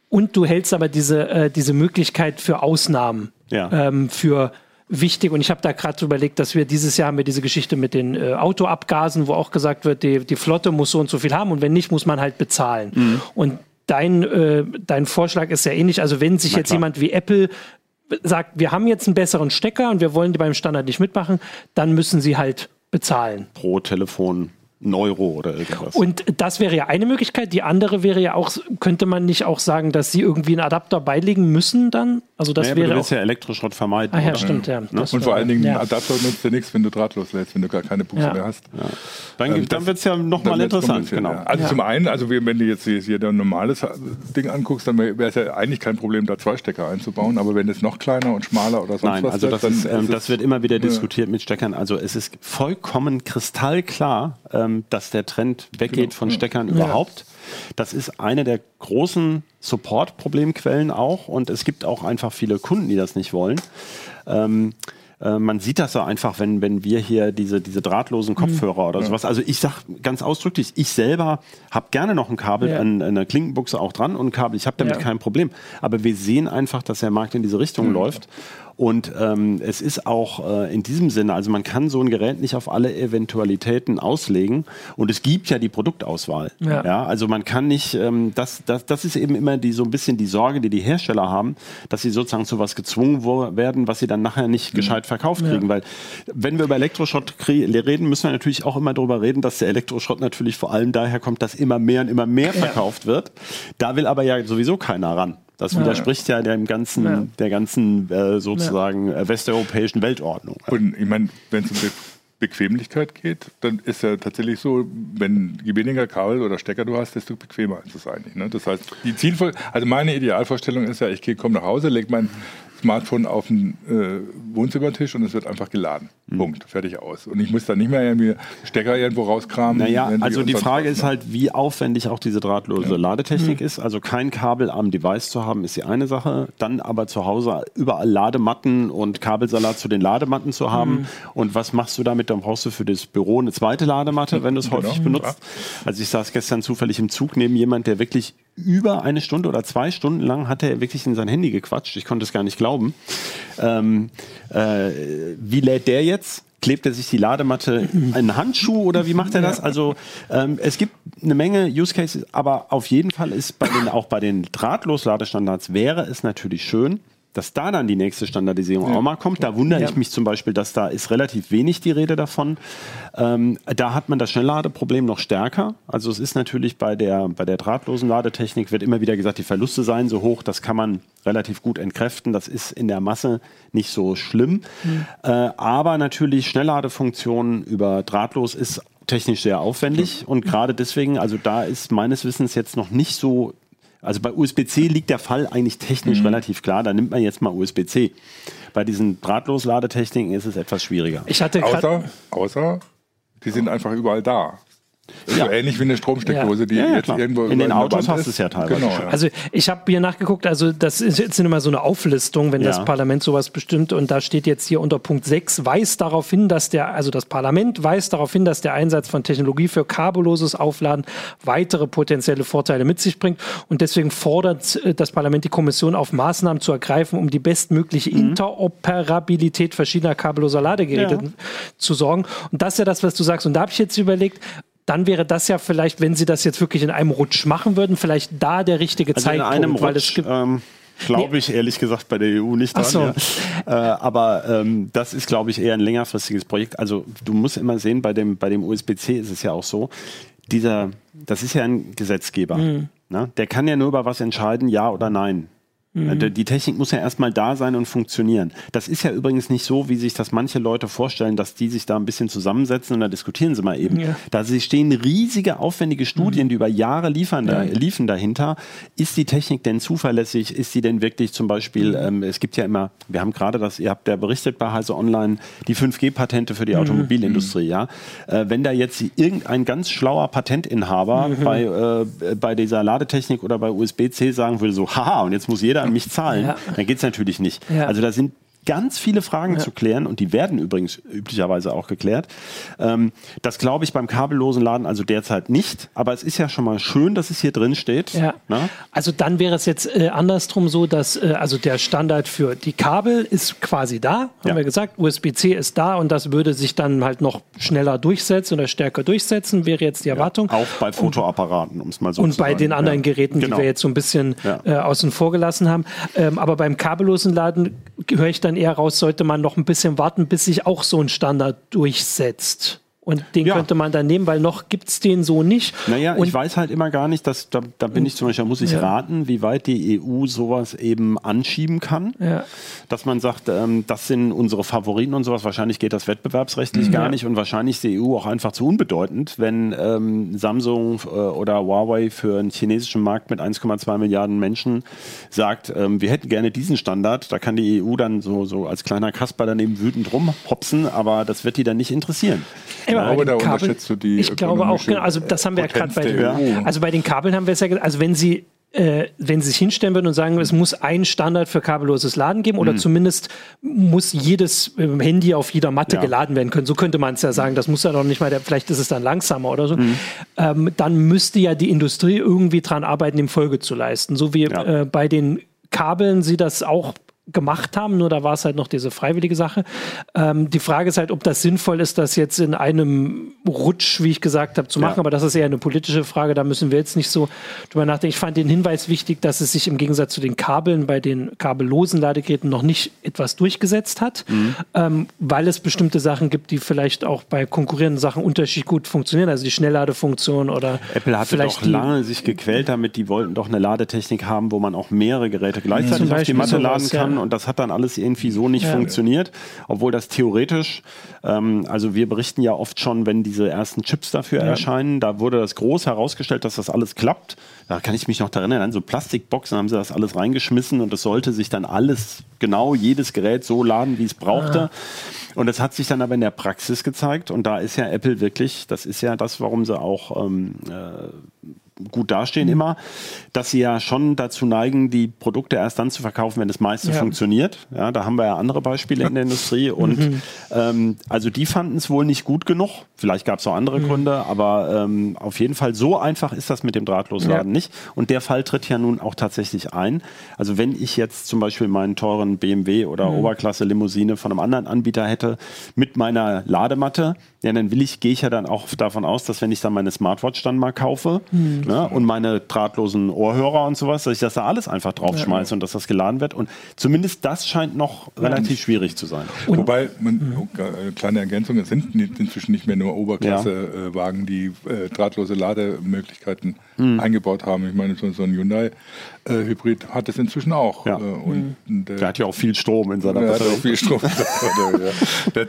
A: und du hältst aber diese, äh, diese Möglichkeit für Ausnahmen ja. ähm, für wichtig. Und ich habe da gerade überlegt, dass wir dieses Jahr haben wir diese Geschichte mit den äh, Autoabgasen, wo auch gesagt wird, die, die Flotte muss so und so viel haben und wenn nicht, muss man halt bezahlen. Mhm. Und dein, äh, dein Vorschlag ist ja ähnlich. Also wenn sich jetzt jemand wie Apple sagt, wir haben jetzt einen besseren Stecker und wir wollen die beim Standard nicht mitmachen, dann müssen sie halt bezahlen.
C: Pro Telefon Neuro oder irgendwas.
A: Und das wäre ja eine Möglichkeit. Die andere wäre ja auch, könnte man nicht auch sagen, dass sie irgendwie einen Adapter beilegen müssen dann? Also das naja, wäre.
C: du willst ja Elektroschrott vermeiden.
A: Ah ja, oder? stimmt, ja.
B: Ne? Und vor allen Dingen, ja. Adapter nutzt ja nichts, wenn du drahtlos lädst, wenn du gar keine Buchse ja. mehr hast. Ja.
C: Dann, ähm, dann wird es ja nochmal interessant.
B: Genau. Also zum einen, also wenn du jetzt hier ein normales Ding anguckst, dann wäre es ja eigentlich kein Problem, da zwei Stecker einzubauen. Aber wenn es noch kleiner und schmaler oder sonst
C: Nein,
B: was
C: also das, ist, ähm, das wird immer wieder diskutiert mit Steckern. Also es ist vollkommen kristallklar, ähm, dass der Trend weggeht genau. von Steckern ja. überhaupt. Das ist eine der großen Support-Problemquellen auch und es gibt auch einfach viele Kunden, die das nicht wollen. Ähm, äh, man sieht das so einfach, wenn, wenn wir hier diese, diese drahtlosen mhm. Kopfhörer mhm. oder sowas. Also ich sag ganz ausdrücklich, ich selber habe gerne noch ein Kabel ja. an, an einer Klinkenbuchse auch dran und ein Kabel. Ich habe damit ja. kein Problem. Aber wir sehen einfach, dass der Markt in diese Richtung mhm. läuft. Und ähm, es ist auch äh, in diesem Sinne, also man kann so ein Gerät nicht auf alle Eventualitäten auslegen. Und es gibt ja die Produktauswahl. Ja. ja also man kann nicht, ähm, das, das, das ist eben immer die, so ein bisschen die Sorge, die die Hersteller haben, dass sie sozusagen zu was gezwungen werden, was sie dann nachher nicht mhm. gescheit verkauft kriegen. Ja. Weil wenn wir über Elektroschrott reden, müssen wir natürlich auch immer darüber reden, dass der Elektroschrott natürlich vor allem daher kommt, dass immer mehr und immer mehr verkauft ja. wird. Da will aber ja sowieso keiner ran. Das widerspricht ja, dem ganzen, ja. der ganzen äh, sozusagen ja. Äh, westeuropäischen Weltordnung.
B: Und ich meine, wenn es um Be Bequemlichkeit geht, dann ist ja tatsächlich so, wenn je weniger Kabel oder Stecker du hast, desto bequemer ist es eigentlich. Ne? Das heißt, die Zielvoll also meine Idealvorstellung ist ja, ich komme nach Hause, lege mein Smartphone auf den äh, Wohnzimmertisch und es wird einfach geladen. Mhm. Punkt. Fertig aus. Und ich muss da nicht mehr irgendwie Stecker irgendwo rauskramen.
C: Naja, also die Frage ist halt, wie aufwendig auch diese drahtlose ja. Ladetechnik mhm. ist. Also kein Kabel am Device zu haben, ist die eine Sache. Dann aber zu Hause überall Ladematten und Kabelsalat zu den Ladematten zu haben. Mhm. Und was machst du damit? Dann brauchst du für das Büro eine zweite Ladematte, wenn du es genau. häufig benutzt. Also ich saß gestern zufällig im Zug neben jemand, der wirklich über eine Stunde oder zwei Stunden lang hat er wirklich in sein Handy gequatscht. Ich konnte es gar nicht glauben. Ähm, äh, wie lädt der jetzt? Klebt er sich die Ladematte in einen Handschuh oder wie macht er das? Also ähm, es gibt eine Menge Use Cases, aber auf jeden Fall ist bei den, auch bei den Drahtlos-Ladestandards wäre es natürlich schön, dass da dann die nächste Standardisierung ja. auch mal kommt. Da wundere ja. ich mich zum Beispiel, dass da ist relativ wenig die Rede davon. Ähm, da hat man das Schnellladeproblem noch stärker. Also es ist natürlich bei der, bei der drahtlosen Ladetechnik wird immer wieder gesagt, die Verluste seien so hoch, das kann man relativ gut entkräften. Das ist in der Masse nicht so schlimm. Mhm. Äh, aber natürlich Schnellladefunktionen über drahtlos ist technisch sehr aufwendig und gerade deswegen, also da ist meines Wissens jetzt noch nicht so also bei USB-C liegt der Fall eigentlich technisch mhm. relativ klar. Da nimmt man jetzt mal USB-C. Bei diesen Drahtlosladetechniken ist es etwas schwieriger.
B: Ich hatte außer, außer, die sind einfach überall da. Ja. So ähnlich wie eine Stromsteckdose, die ja, jetzt irgendwo
C: in den Autos hast du es ja teilweise. Genau,
A: ja. Also ich habe hier nachgeguckt, also das ist jetzt immer so eine Auflistung, wenn das Parlament sowas bestimmt und da steht jetzt hier unter Punkt 6 weist darauf hin, dass der also das Parlament weist darauf hin, dass der Einsatz von Technologie für kabelloses Aufladen weitere potenzielle Vorteile mit sich bringt und deswegen fordert äh, das Parlament die Kommission auf Maßnahmen zu ergreifen, um die bestmögliche mhm. Interoperabilität verschiedener kabelloser Ladegeräte zu sorgen und das ist ja das, was du sagst und da habe ich jetzt überlegt, dann wäre das ja vielleicht, wenn sie das jetzt wirklich in einem Rutsch machen würden, vielleicht da der richtige also Zeitpunkt.
C: In einem Rutsch, weil es gibt ähm Glaube ich ehrlich gesagt bei der EU nicht dran. So. Ja. Äh, aber ähm, das ist, glaube ich, eher ein längerfristiges Projekt. Also du musst immer sehen, bei dem, bei dem USB-C ist es ja auch so, dieser, das ist ja ein Gesetzgeber. Mhm. Ne? Der kann ja nur über was entscheiden, ja oder nein. Mhm. Die Technik muss ja erstmal da sein und funktionieren. Das ist ja übrigens nicht so, wie sich das manche Leute vorstellen, dass die sich da ein bisschen zusammensetzen und da diskutieren sie mal eben. Ja. Da stehen riesige, aufwendige Studien, mhm. die über Jahre liefern, da, liefen dahinter. Ist die Technik denn zuverlässig? Ist sie denn wirklich zum Beispiel, mhm. ähm, es gibt ja immer, wir haben gerade das, ihr habt ja berichtet bei Heise Online, die 5G-Patente für die mhm. Automobilindustrie, ja. Äh, wenn da jetzt irgendein ganz schlauer Patentinhaber mhm. bei, äh, bei dieser Ladetechnik oder bei USB-C sagen würde, so, haha, und jetzt muss jeder an mich zahlen, ja. dann geht es natürlich nicht. Ja. Also da sind ganz viele Fragen ja. zu klären und die werden übrigens üblicherweise auch geklärt. Ähm, das glaube ich beim kabellosen Laden also derzeit nicht, aber es ist ja schon mal schön, dass es hier drin steht. Ja.
A: Also dann wäre es jetzt äh, andersrum so, dass äh, also der Standard für die Kabel ist quasi da, haben ja. wir gesagt, USB-C ist da und das würde sich dann halt noch schneller durchsetzen oder stärker durchsetzen, wäre jetzt die Erwartung.
C: auch bei Fotoapparaten, um es mal so
A: und zu sagen. Und bei den anderen Geräten, genau. die wir jetzt so ein bisschen äh, außen vor gelassen haben. Ähm, aber beim kabellosen Laden höre ich dann eher raus, sollte man noch ein bisschen warten, bis sich auch so ein Standard durchsetzt. Und den ja. könnte man dann nehmen, weil noch gibt es den so nicht.
C: Naja,
A: und
C: ich weiß halt immer gar nicht, dass da, da bin ich zum Beispiel, da muss ich ja. raten, wie weit die EU sowas eben anschieben kann. Ja. Dass man sagt, ähm, das sind unsere Favoriten und sowas. Wahrscheinlich geht das wettbewerbsrechtlich mhm. gar nicht und wahrscheinlich ist die EU auch einfach zu unbedeutend, wenn ähm, Samsung äh, oder Huawei für einen chinesischen Markt mit 1,2 Milliarden Menschen sagt, ähm, wir hätten gerne diesen Standard. Da kann die EU dann so, so als kleiner Kasper daneben wütend rumhopsen, aber das wird die dann nicht interessieren.
B: Ey, glaube, da Kabel, unterschätzt du die
A: Ich glaube auch, genau, also das haben wir ja gerade bei den, also bei den Kabeln haben wir es ja gesagt, also wenn sie äh, wenn sie sich hinstellen würden und sagen, es muss ein Standard für kabelloses Laden geben oder mhm. zumindest muss jedes äh, Handy auf jeder Matte ja. geladen werden können. So könnte man es ja sagen. Das muss ja noch nicht mal, der, vielleicht ist es dann langsamer oder so. Mhm. Ähm, dann müsste ja die Industrie irgendwie dran arbeiten, dem Folge zu leisten. So wie ja. äh, bei den Kabeln sie das auch gemacht haben, nur da war es halt noch diese freiwillige Sache. Ähm, die Frage ist halt, ob das sinnvoll ist, das jetzt in einem Rutsch, wie ich gesagt habe, zu machen, ja. aber das ist eher eine politische Frage, da müssen wir jetzt nicht so drüber nachdenken. Ich fand den Hinweis wichtig, dass es sich im Gegensatz zu den Kabeln bei den kabellosen Ladegeräten noch nicht etwas durchgesetzt hat, mhm. ähm, weil es bestimmte Sachen gibt, die vielleicht auch bei konkurrierenden Sachen unterschiedlich gut funktionieren, also die Schnellladefunktion oder
C: Apple hatte vielleicht doch lange sich gequält damit, die wollten doch eine Ladetechnik haben, wo man auch mehrere Geräte gleichzeitig auf die Matte laden kann. Und das hat dann alles irgendwie so nicht ja. funktioniert, obwohl das theoretisch, ähm, also wir berichten ja oft schon, wenn diese ersten Chips dafür ja. erscheinen, da wurde das groß herausgestellt, dass das alles klappt. Da kann ich mich noch daran erinnern, so Plastikboxen haben sie das alles reingeschmissen und es sollte sich dann alles, genau jedes Gerät so laden, wie es brauchte. Ah. Und das hat sich dann aber in der Praxis gezeigt und da ist ja Apple wirklich, das ist ja das, warum sie auch ähm, äh, gut dastehen mhm. immer, dass sie ja schon dazu neigen, die Produkte erst dann zu verkaufen, wenn das meiste ja. funktioniert. Ja, da haben wir ja andere Beispiele in der Industrie und mhm. ähm, also die fanden es wohl nicht gut genug. Vielleicht gab es auch andere mhm. Gründe, aber ähm, auf jeden Fall so einfach ist das mit dem Drahtlosladen ja. nicht. Und der Fall tritt ja nun auch tatsächlich ein. Also wenn ich jetzt zum Beispiel meinen teuren BMW oder mhm. Oberklasse Limousine von einem anderen Anbieter hätte mit meiner Ladematte, ja, dann will ich, gehe ich ja dann auch davon aus, dass wenn ich dann meine Smartwatch dann mal kaufe mhm. Ne, und meine drahtlosen Ohrhörer und sowas, dass ich das da alles einfach draufschmeiße ja. und dass das geladen wird. Und zumindest das scheint noch ja. relativ schwierig zu sein.
B: Und Wobei, man, mhm. oh, kleine Ergänzung, es sind inzwischen nicht mehr nur Oberklasse-Wagen, die äh, drahtlose Lademöglichkeiten mhm. eingebaut haben. Ich meine, so, so ein Hyundai äh, Hybrid hat es inzwischen auch.
C: Ja. Äh, und mhm. der, der, hat ja auch viel Strom in seiner
B: Batterie. Der hat auch viel Strom Batterie, ja.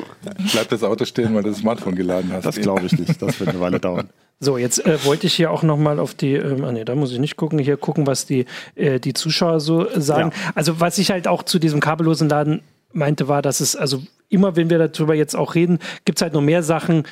B: Bleibt das Auto stehen, weil du das Smartphone geladen hast.
C: Das glaube ich nicht. Das wird eine Weile dauern.
A: So, jetzt äh, wollte ich hier auch nochmal auf die, ähm, ah nee, da muss ich nicht gucken, hier gucken, was die, äh, die Zuschauer so sagen. Ja. Also was ich halt auch zu diesem kabellosen Laden meinte, war, dass es, also immer wenn wir darüber jetzt auch reden, gibt es halt noch mehr Sachen,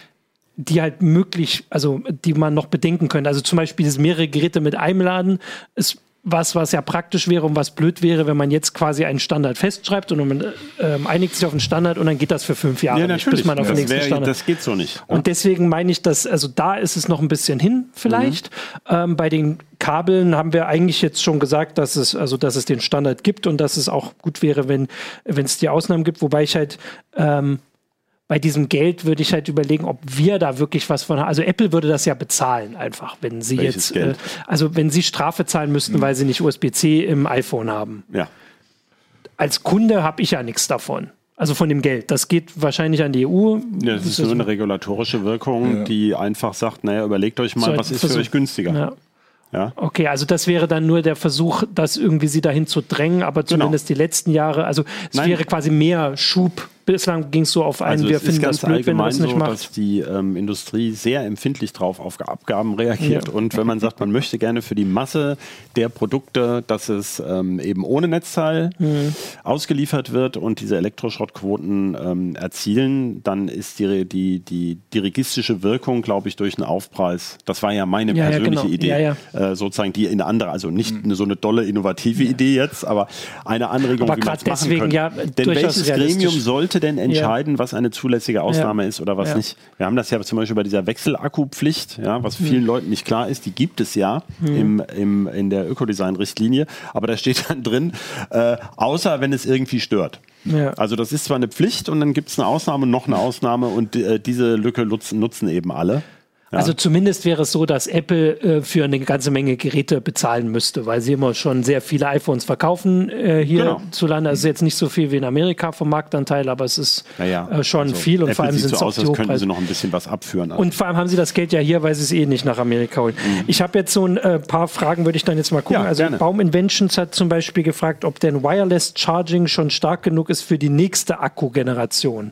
A: die halt möglich, also die man noch bedenken könnte. Also zum Beispiel das mehrere Geräte mit einem Laden ist was, was ja praktisch wäre und was blöd wäre, wenn man jetzt quasi einen Standard festschreibt und man äh, einigt sich auf einen Standard und dann geht das für fünf Jahre,
C: ja, nicht, bis
A: man
C: auf den nächsten wär, Standard. Das geht so nicht.
A: Und deswegen meine ich, dass, also da ist es noch ein bisschen hin vielleicht. Mhm. Ähm, bei den Kabeln haben wir eigentlich jetzt schon gesagt, dass es, also dass es den Standard gibt und dass es auch gut wäre, wenn es die Ausnahmen gibt, wobei ich halt ähm, bei diesem Geld würde ich halt überlegen, ob wir da wirklich was von haben. Also Apple würde das ja bezahlen einfach, wenn sie Welches jetzt, äh, also wenn sie Strafe zahlen müssten, hm. weil sie nicht USB-C im iPhone haben.
C: Ja.
A: Als Kunde habe ich ja nichts davon. Also von dem Geld. Das geht wahrscheinlich an die EU.
C: Ja, das, ist nur eine regulatorische Wirkung, ja. die einfach sagt, naja, überlegt euch mal, so was ist Versuch. für euch günstiger. Ja.
A: Ja. Okay, also das wäre dann nur der Versuch, das irgendwie sie dahin zu drängen, aber genau. zumindest genau. die letzten Jahre, also es Nein. wäre quasi mehr Schub bislang ging es so auf einen,
C: also wir finden das blöd, wenn man das nicht so, macht. dass die ähm, Industrie sehr empfindlich drauf auf Abgaben reagiert. Ja. Und wenn man sagt, man möchte gerne für die Masse der Produkte, dass es ähm, eben ohne Netzteil mhm. ausgeliefert wird und diese Elektroschrottquoten ähm, erzielen, dann ist die, die, die dirigistische Wirkung, glaube ich, durch einen Aufpreis, das war ja meine ja, persönliche ja, genau. Idee, äh, sozusagen die in andere, also nicht mhm. so eine dolle innovative Idee jetzt, aber eine Anregung,
A: aber wie man es machen deswegen,
C: könnte. Denn welches Gremium sollte sollte denn entscheiden, ja. was eine zulässige Ausnahme ja. ist oder was ja. nicht? Wir haben das ja zum Beispiel bei dieser Wechselakkupflicht, ja, was vielen Leuten nicht klar ist, die gibt es ja im, im, in der Ökodesign-Richtlinie, aber da steht dann drin, äh, außer wenn es irgendwie stört. Also das ist zwar eine Pflicht und dann gibt es eine Ausnahme, noch eine Ausnahme und äh, diese Lücke nutzen, nutzen eben alle.
A: Ja. Also zumindest wäre es so, dass Apple äh, für eine ganze Menge Geräte bezahlen müsste, weil sie immer schon sehr viele iPhones verkaufen äh, hier genau. zu Lande. Also jetzt nicht so viel wie in Amerika vom Marktanteil, aber es ist ja. äh, schon also viel und
C: Apple
A: vor allem sind
C: es so auch aus, als könnten sie noch ein bisschen was abführen.
A: Und vor allem haben sie das Geld ja hier, weil sie es eh nicht nach Amerika holen. Mhm. Ich habe jetzt so ein äh, paar Fragen, würde ich dann jetzt mal gucken. Ja, also gerne. Baum Inventions hat zum Beispiel gefragt, ob denn Wireless Charging schon stark genug ist für die nächste Akkugeneration.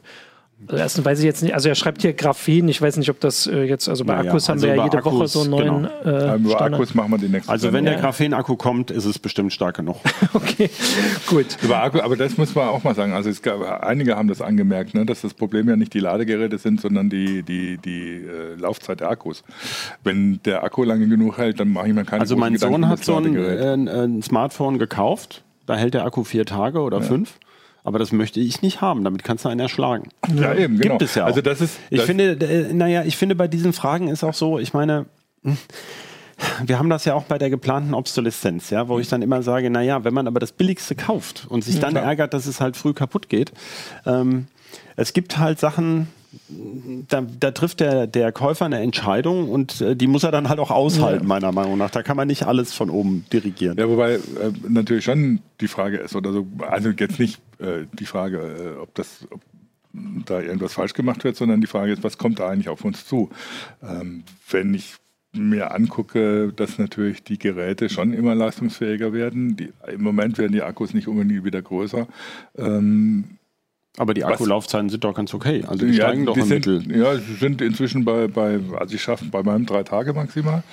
A: Also erstens weiß ich jetzt nicht, also er schreibt hier Graphen, ich weiß nicht, ob das äh, jetzt, also bei Akkus ja, also haben wir ja jede Akkus, Woche so einen neuen
B: genau. äh, Über Akkus machen wir die nächste
C: Also wenn der Graphen-Akku kommt, ist es bestimmt stark genug.
A: okay, gut.
B: Über Akku, aber das muss man auch mal sagen, also es gab, einige haben das angemerkt, ne, dass das Problem ja nicht die Ladegeräte sind, sondern die, die, die äh, Laufzeit der Akkus. Wenn der Akku lange genug hält, dann mache ich mir keine
C: Also mein Sohn hat so ein, äh, ein Smartphone gekauft, da hält der Akku vier Tage oder ja. fünf. Aber das möchte ich nicht haben. Damit kannst du einen erschlagen.
B: Ja, eben, genau.
C: Gibt es ja auch.
B: Also das ist,
C: ich finde, äh, naja, ich finde, bei diesen Fragen ist auch so, ich meine, hm, wir haben das ja auch bei der geplanten Obsoleszenz, ja, wo ich dann immer sage, naja, wenn man aber das Billigste kauft und sich dann ärgert, dass es halt früh kaputt geht, ähm, es gibt halt Sachen, da, da, trifft der, der Käufer eine Entscheidung und äh, die muss er dann halt auch aushalten, ja. meiner Meinung nach. Da kann man nicht alles von oben dirigieren.
B: Ja, wobei äh, natürlich schon die Frage ist, oder so, also jetzt nicht äh, die Frage, äh, ob das, ob da irgendwas falsch gemacht wird, sondern die Frage ist, was kommt da eigentlich auf uns zu? Ähm, wenn ich mir angucke, dass natürlich die Geräte schon immer leistungsfähiger werden. Die, Im Moment werden die Akkus nicht unbedingt wieder größer. Ähm,
C: aber die Akkulaufzeiten sind doch ganz okay. Also die ja, steigen doch
B: im
C: sind,
B: Mittel. Ja, sie sind inzwischen bei, bei also ich schaffe bei meinem drei Tage maximal.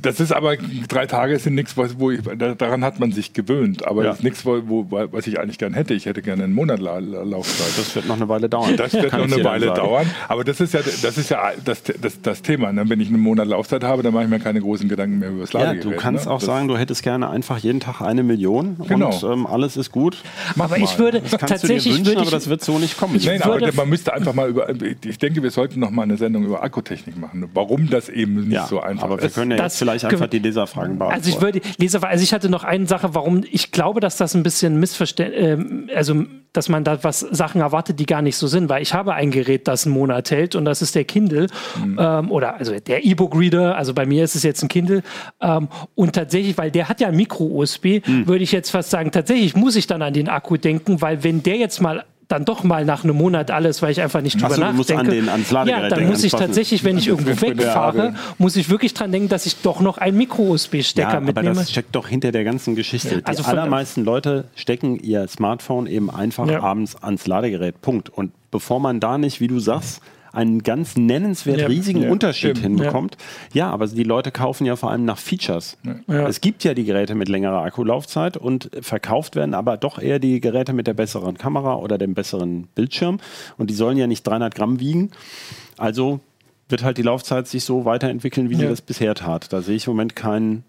B: Das ist aber, drei Tage sind nichts, wo ich, daran hat man sich gewöhnt. Aber ja. das ist nichts, wo, wo, was ich eigentlich gern hätte. Ich hätte gerne einen Monat Laufzeit.
C: Das wird noch eine Weile dauern.
B: Das wird noch eine Weile dauern. Aber das ist ja das, ist ja das, das, das Thema. Ne? Wenn ich einen Monat Laufzeit habe, dann mache ich mir keine großen Gedanken mehr über das
C: Ladegerät. Ja, du kannst
B: ne?
C: auch das sagen, du hättest gerne einfach jeden Tag eine Million genau. und ähm, alles ist gut.
A: Mach aber mal. ich würde tatsächlich,
C: wünschen, aber das wird so nicht kommen.
B: Nein, aber man müsste einfach mal über, ich denke, wir sollten noch mal eine Sendung über Akkutechnik machen, warum das eben nicht ja, so einfach
C: aber ist. Aber wir können ja jetzt vielleicht einfach die Leserfragen
A: beantworten. Also ich würde, Leserfragen, also ich hatte noch eine Sache, warum, ich glaube, dass das ein bisschen missverständlich, äh, also dass man da was Sachen erwartet, die gar nicht so sind, weil ich habe ein Gerät, das einen Monat hält und das ist der Kindle mhm. ähm, oder also der E-Book-Reader, also bei mir ist es jetzt ein Kindle ähm, und tatsächlich, weil der hat ja Micro-USB, mhm. würde ich jetzt fast sagen, tatsächlich muss ich dann an den Akku denken, weil wenn der jetzt mal dann doch mal nach einem Monat alles, weil ich einfach nicht drüber so, nachdenke. An den, ans ja, dann muss ich tatsächlich, wenn ich irgendwo wegfahre, muss ich wirklich dran denken, dass ich doch noch einen Micro-USB-Stecker ja, mitnehme. Aber
C: das steckt doch hinter der ganzen Geschichte. Ja, also Die allermeisten Leute stecken ihr Smartphone eben einfach ja. abends ans Ladegerät. Punkt. Und bevor man da nicht, wie du sagst, einen ganz nennenswert ja, riesigen ja, Unterschied stimmt, hinbekommt. Ja. ja. aber die Leute kaufen ja vor allem nach Features. Es gibt ja die Geräte mit längerer Akkulaufzeit und verkauft werden aber doch eher die Geräte mit der besseren Kamera oder dem besseren Bildschirm. Und die sollen ja nicht 300 Gramm wiegen. Also wird halt die Laufzeit sich so weiterentwickeln, wie sie das bisher tat. Da sehe ich im Moment keinen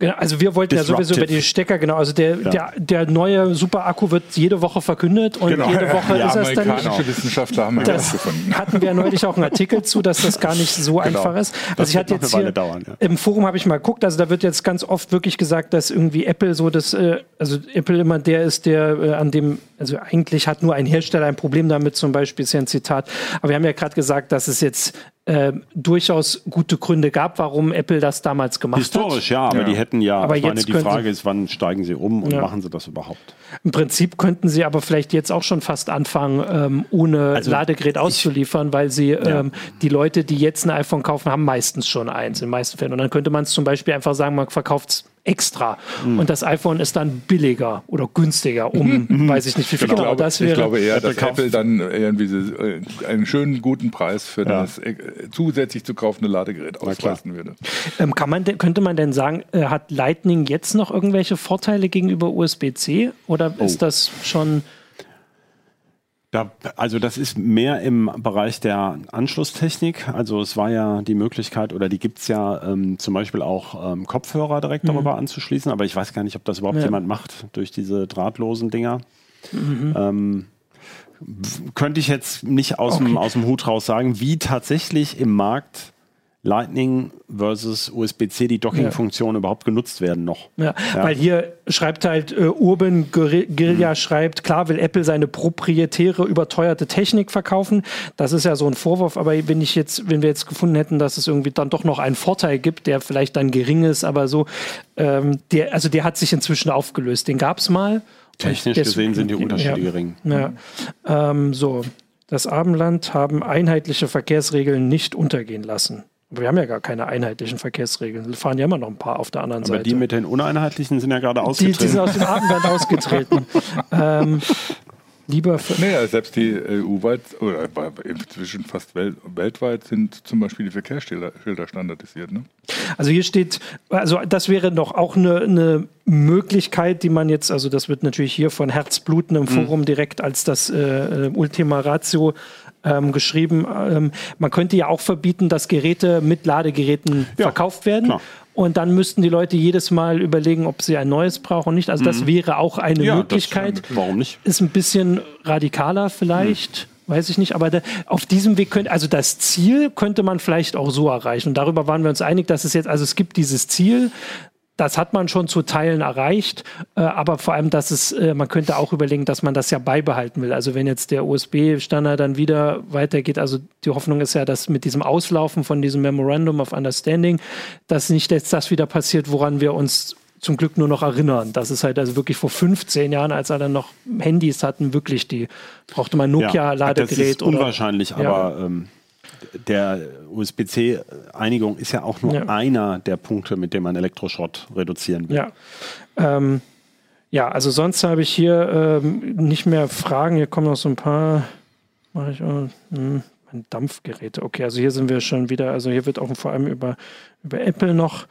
A: Genau, also wir wollten Disruptive. ja sowieso über die Stecker, genau, also der, ja. der, der neue Super-Akku wird jede Woche verkündet und
B: genau.
A: jede Woche
B: ja,
A: ist es dann.
B: Amerikanische Wissenschaftler haben
A: das gefunden. Hatten wir neulich auch einen Artikel zu, dass das gar nicht so genau. einfach ist. Also das ich hatte jetzt hier dauern, ja. im Forum habe ich mal geguckt, also da wird jetzt ganz oft wirklich gesagt, dass irgendwie Apple so das, äh, also Apple immer der ist, der äh, an dem, also eigentlich hat nur ein Hersteller ein Problem damit, zum Beispiel ist ja ein Zitat, aber wir haben ja gerade gesagt, dass es jetzt äh, durchaus gute Gründe gab, warum Apple das damals gemacht
C: Historisch, hat. Historisch, ja, aber ja. die hätten ja, aber jetzt meine, die Frage ist, wann steigen sie um und ja. machen sie das überhaupt?
A: Im Prinzip könnten sie aber vielleicht jetzt auch schon fast anfangen, ähm, ohne also Ladegerät auszuliefern, weil sie ja. ähm, die Leute, die jetzt ein iPhone kaufen, haben meistens schon eins, in den meisten Fällen. Und dann könnte man es zum Beispiel einfach sagen, man verkauft es extra. Mhm. Und das iPhone ist dann billiger oder günstiger, um, mhm. weiß ich nicht, wie viel
B: genau, genau das wäre. Ich glaube eher, dass Apple dann irgendwie äh, einen schönen, guten Preis für ja. das äh, zusätzlich zu kaufende Ladegerät ausweisen würde.
A: Ähm, kann man könnte man denn sagen, äh, hat Lightning jetzt noch irgendwelche Vorteile gegenüber USB-C oder oh. ist das schon
C: da, also das ist mehr im Bereich der Anschlusstechnik. Also es war ja die Möglichkeit oder die gibt es ja ähm, zum Beispiel auch ähm, Kopfhörer direkt mhm. darüber anzuschließen, aber ich weiß gar nicht, ob das überhaupt ja. jemand macht durch diese drahtlosen Dinger. Mhm. Ähm, könnte ich jetzt nicht aus, okay. dem, aus dem Hut raus sagen, wie tatsächlich im Markt Lightning versus USB-C die Docking-Funktion ja. überhaupt genutzt werden noch.
A: Ja, ja. weil hier schreibt halt äh, Urban Guerilla mhm. schreibt, klar will Apple seine proprietäre überteuerte Technik verkaufen. Das ist ja so ein Vorwurf, aber wenn ich jetzt, wenn wir jetzt gefunden hätten, dass es irgendwie dann doch noch einen Vorteil gibt, der vielleicht dann gering ist, aber so, ähm, der, also der hat sich inzwischen aufgelöst. Den gab es mal.
C: Technisch gesehen sind die Unterschiede gering.
A: Ja. Ähm, so, das Abendland haben einheitliche Verkehrsregeln nicht untergehen lassen. Wir haben ja gar keine einheitlichen Verkehrsregeln. Wir fahren ja immer noch ein paar auf der anderen
C: Aber
A: Seite. Aber
C: die mit den uneinheitlichen sind ja gerade ausgetreten.
A: Die, die sind aus dem Abendland ausgetreten. ähm, lieber
B: für naja, selbst die EU-weit oder inzwischen fast wel weltweit sind zum Beispiel die Verkehrsschilder standardisiert. Ne?
A: Also hier steht, also das wäre doch auch eine, eine, Möglichkeit, die man jetzt, also das wird natürlich hier von Herzbluten im mhm. Forum mhm. direkt als das äh, Ultima Ratio ähm, geschrieben. Ähm, man könnte ja auch verbieten, dass Geräte mit Ladegeräten ja, verkauft werden. Klar. Und dann müssten die Leute jedes Mal überlegen, ob sie ein neues brauchen und nicht. Also das mhm. wäre auch eine ja, Möglichkeit.
C: Das, warum nicht?
A: Ist ein bisschen radikaler vielleicht. Mhm. weiß ich nicht, aber da, auf diesem Weg könnte, also das Ziel könnte man vielleicht auch so erreichen. Und darüber waren wir uns einig, dass es jetzt, also es gibt dieses Ziel, das hat man schon zu Teilen erreicht, äh, aber vor allem, dass es, äh, man könnte auch überlegen, dass man das ja beibehalten will. Also wenn jetzt der USB-Standard dann wieder weitergeht, also die Hoffnung ist ja, dass mit diesem Auslaufen von diesem Memorandum of Understanding, dass nicht jetzt das wieder passiert, woran wir uns zum Glück nur noch erinnern. Das ist halt also wirklich vor 15 Jahren, als er dann noch Handys hatten, wirklich die, brauchte man Nokia-Ladegerät.
C: Ja, das ist unwahrscheinlich, oder, aber ja. ähm, der USB-C-Einigung ist ja auch nur ja. einer der Punkte, mit dem man Elektroschrott reduzieren will.
A: Ja. Ähm, ja, also sonst habe ich hier ähm, nicht mehr Fragen. Hier kommen noch so ein paar. Mache ich auch. Hm, Dampfgeräte. Okay, also hier sind wir schon wieder. Also hier wird auch vor allem über, über Apple noch.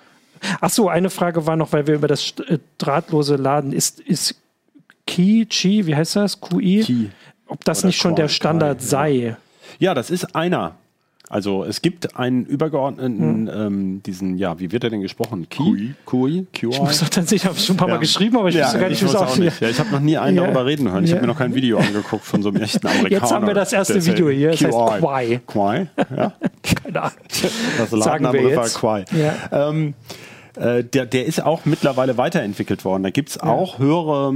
A: Ach so, eine Frage war noch, weil wir über das äh, drahtlose Laden ist, ist Qi, Qi, wie heißt das? QI? Qi. Ob das Oder nicht schon Quai, der Standard Quai, sei.
C: Ja, das ist einer also es gibt einen übergeordneten, hm. ähm, diesen, ja, wie wird er denn gesprochen?
A: QI? QI? QI? Ich muss doch tatsächlich, habe schon ein paar Mal geschrieben, aber ich ja, wusste gar nicht, wie es aussieht.
C: Ja, ich habe noch nie einen ja. darüber reden hören. Ich ja. habe mir noch kein Video angeguckt von so einem echten Amerikaner.
A: Jetzt haben wir das erste Video hier, das
C: QI. heißt Quai. Quai? Ja. Keine Ahnung. Das Ladename war Quai. Ja. Ähm, äh, der, der ist auch mittlerweile weiterentwickelt worden. Da gibt es auch höhere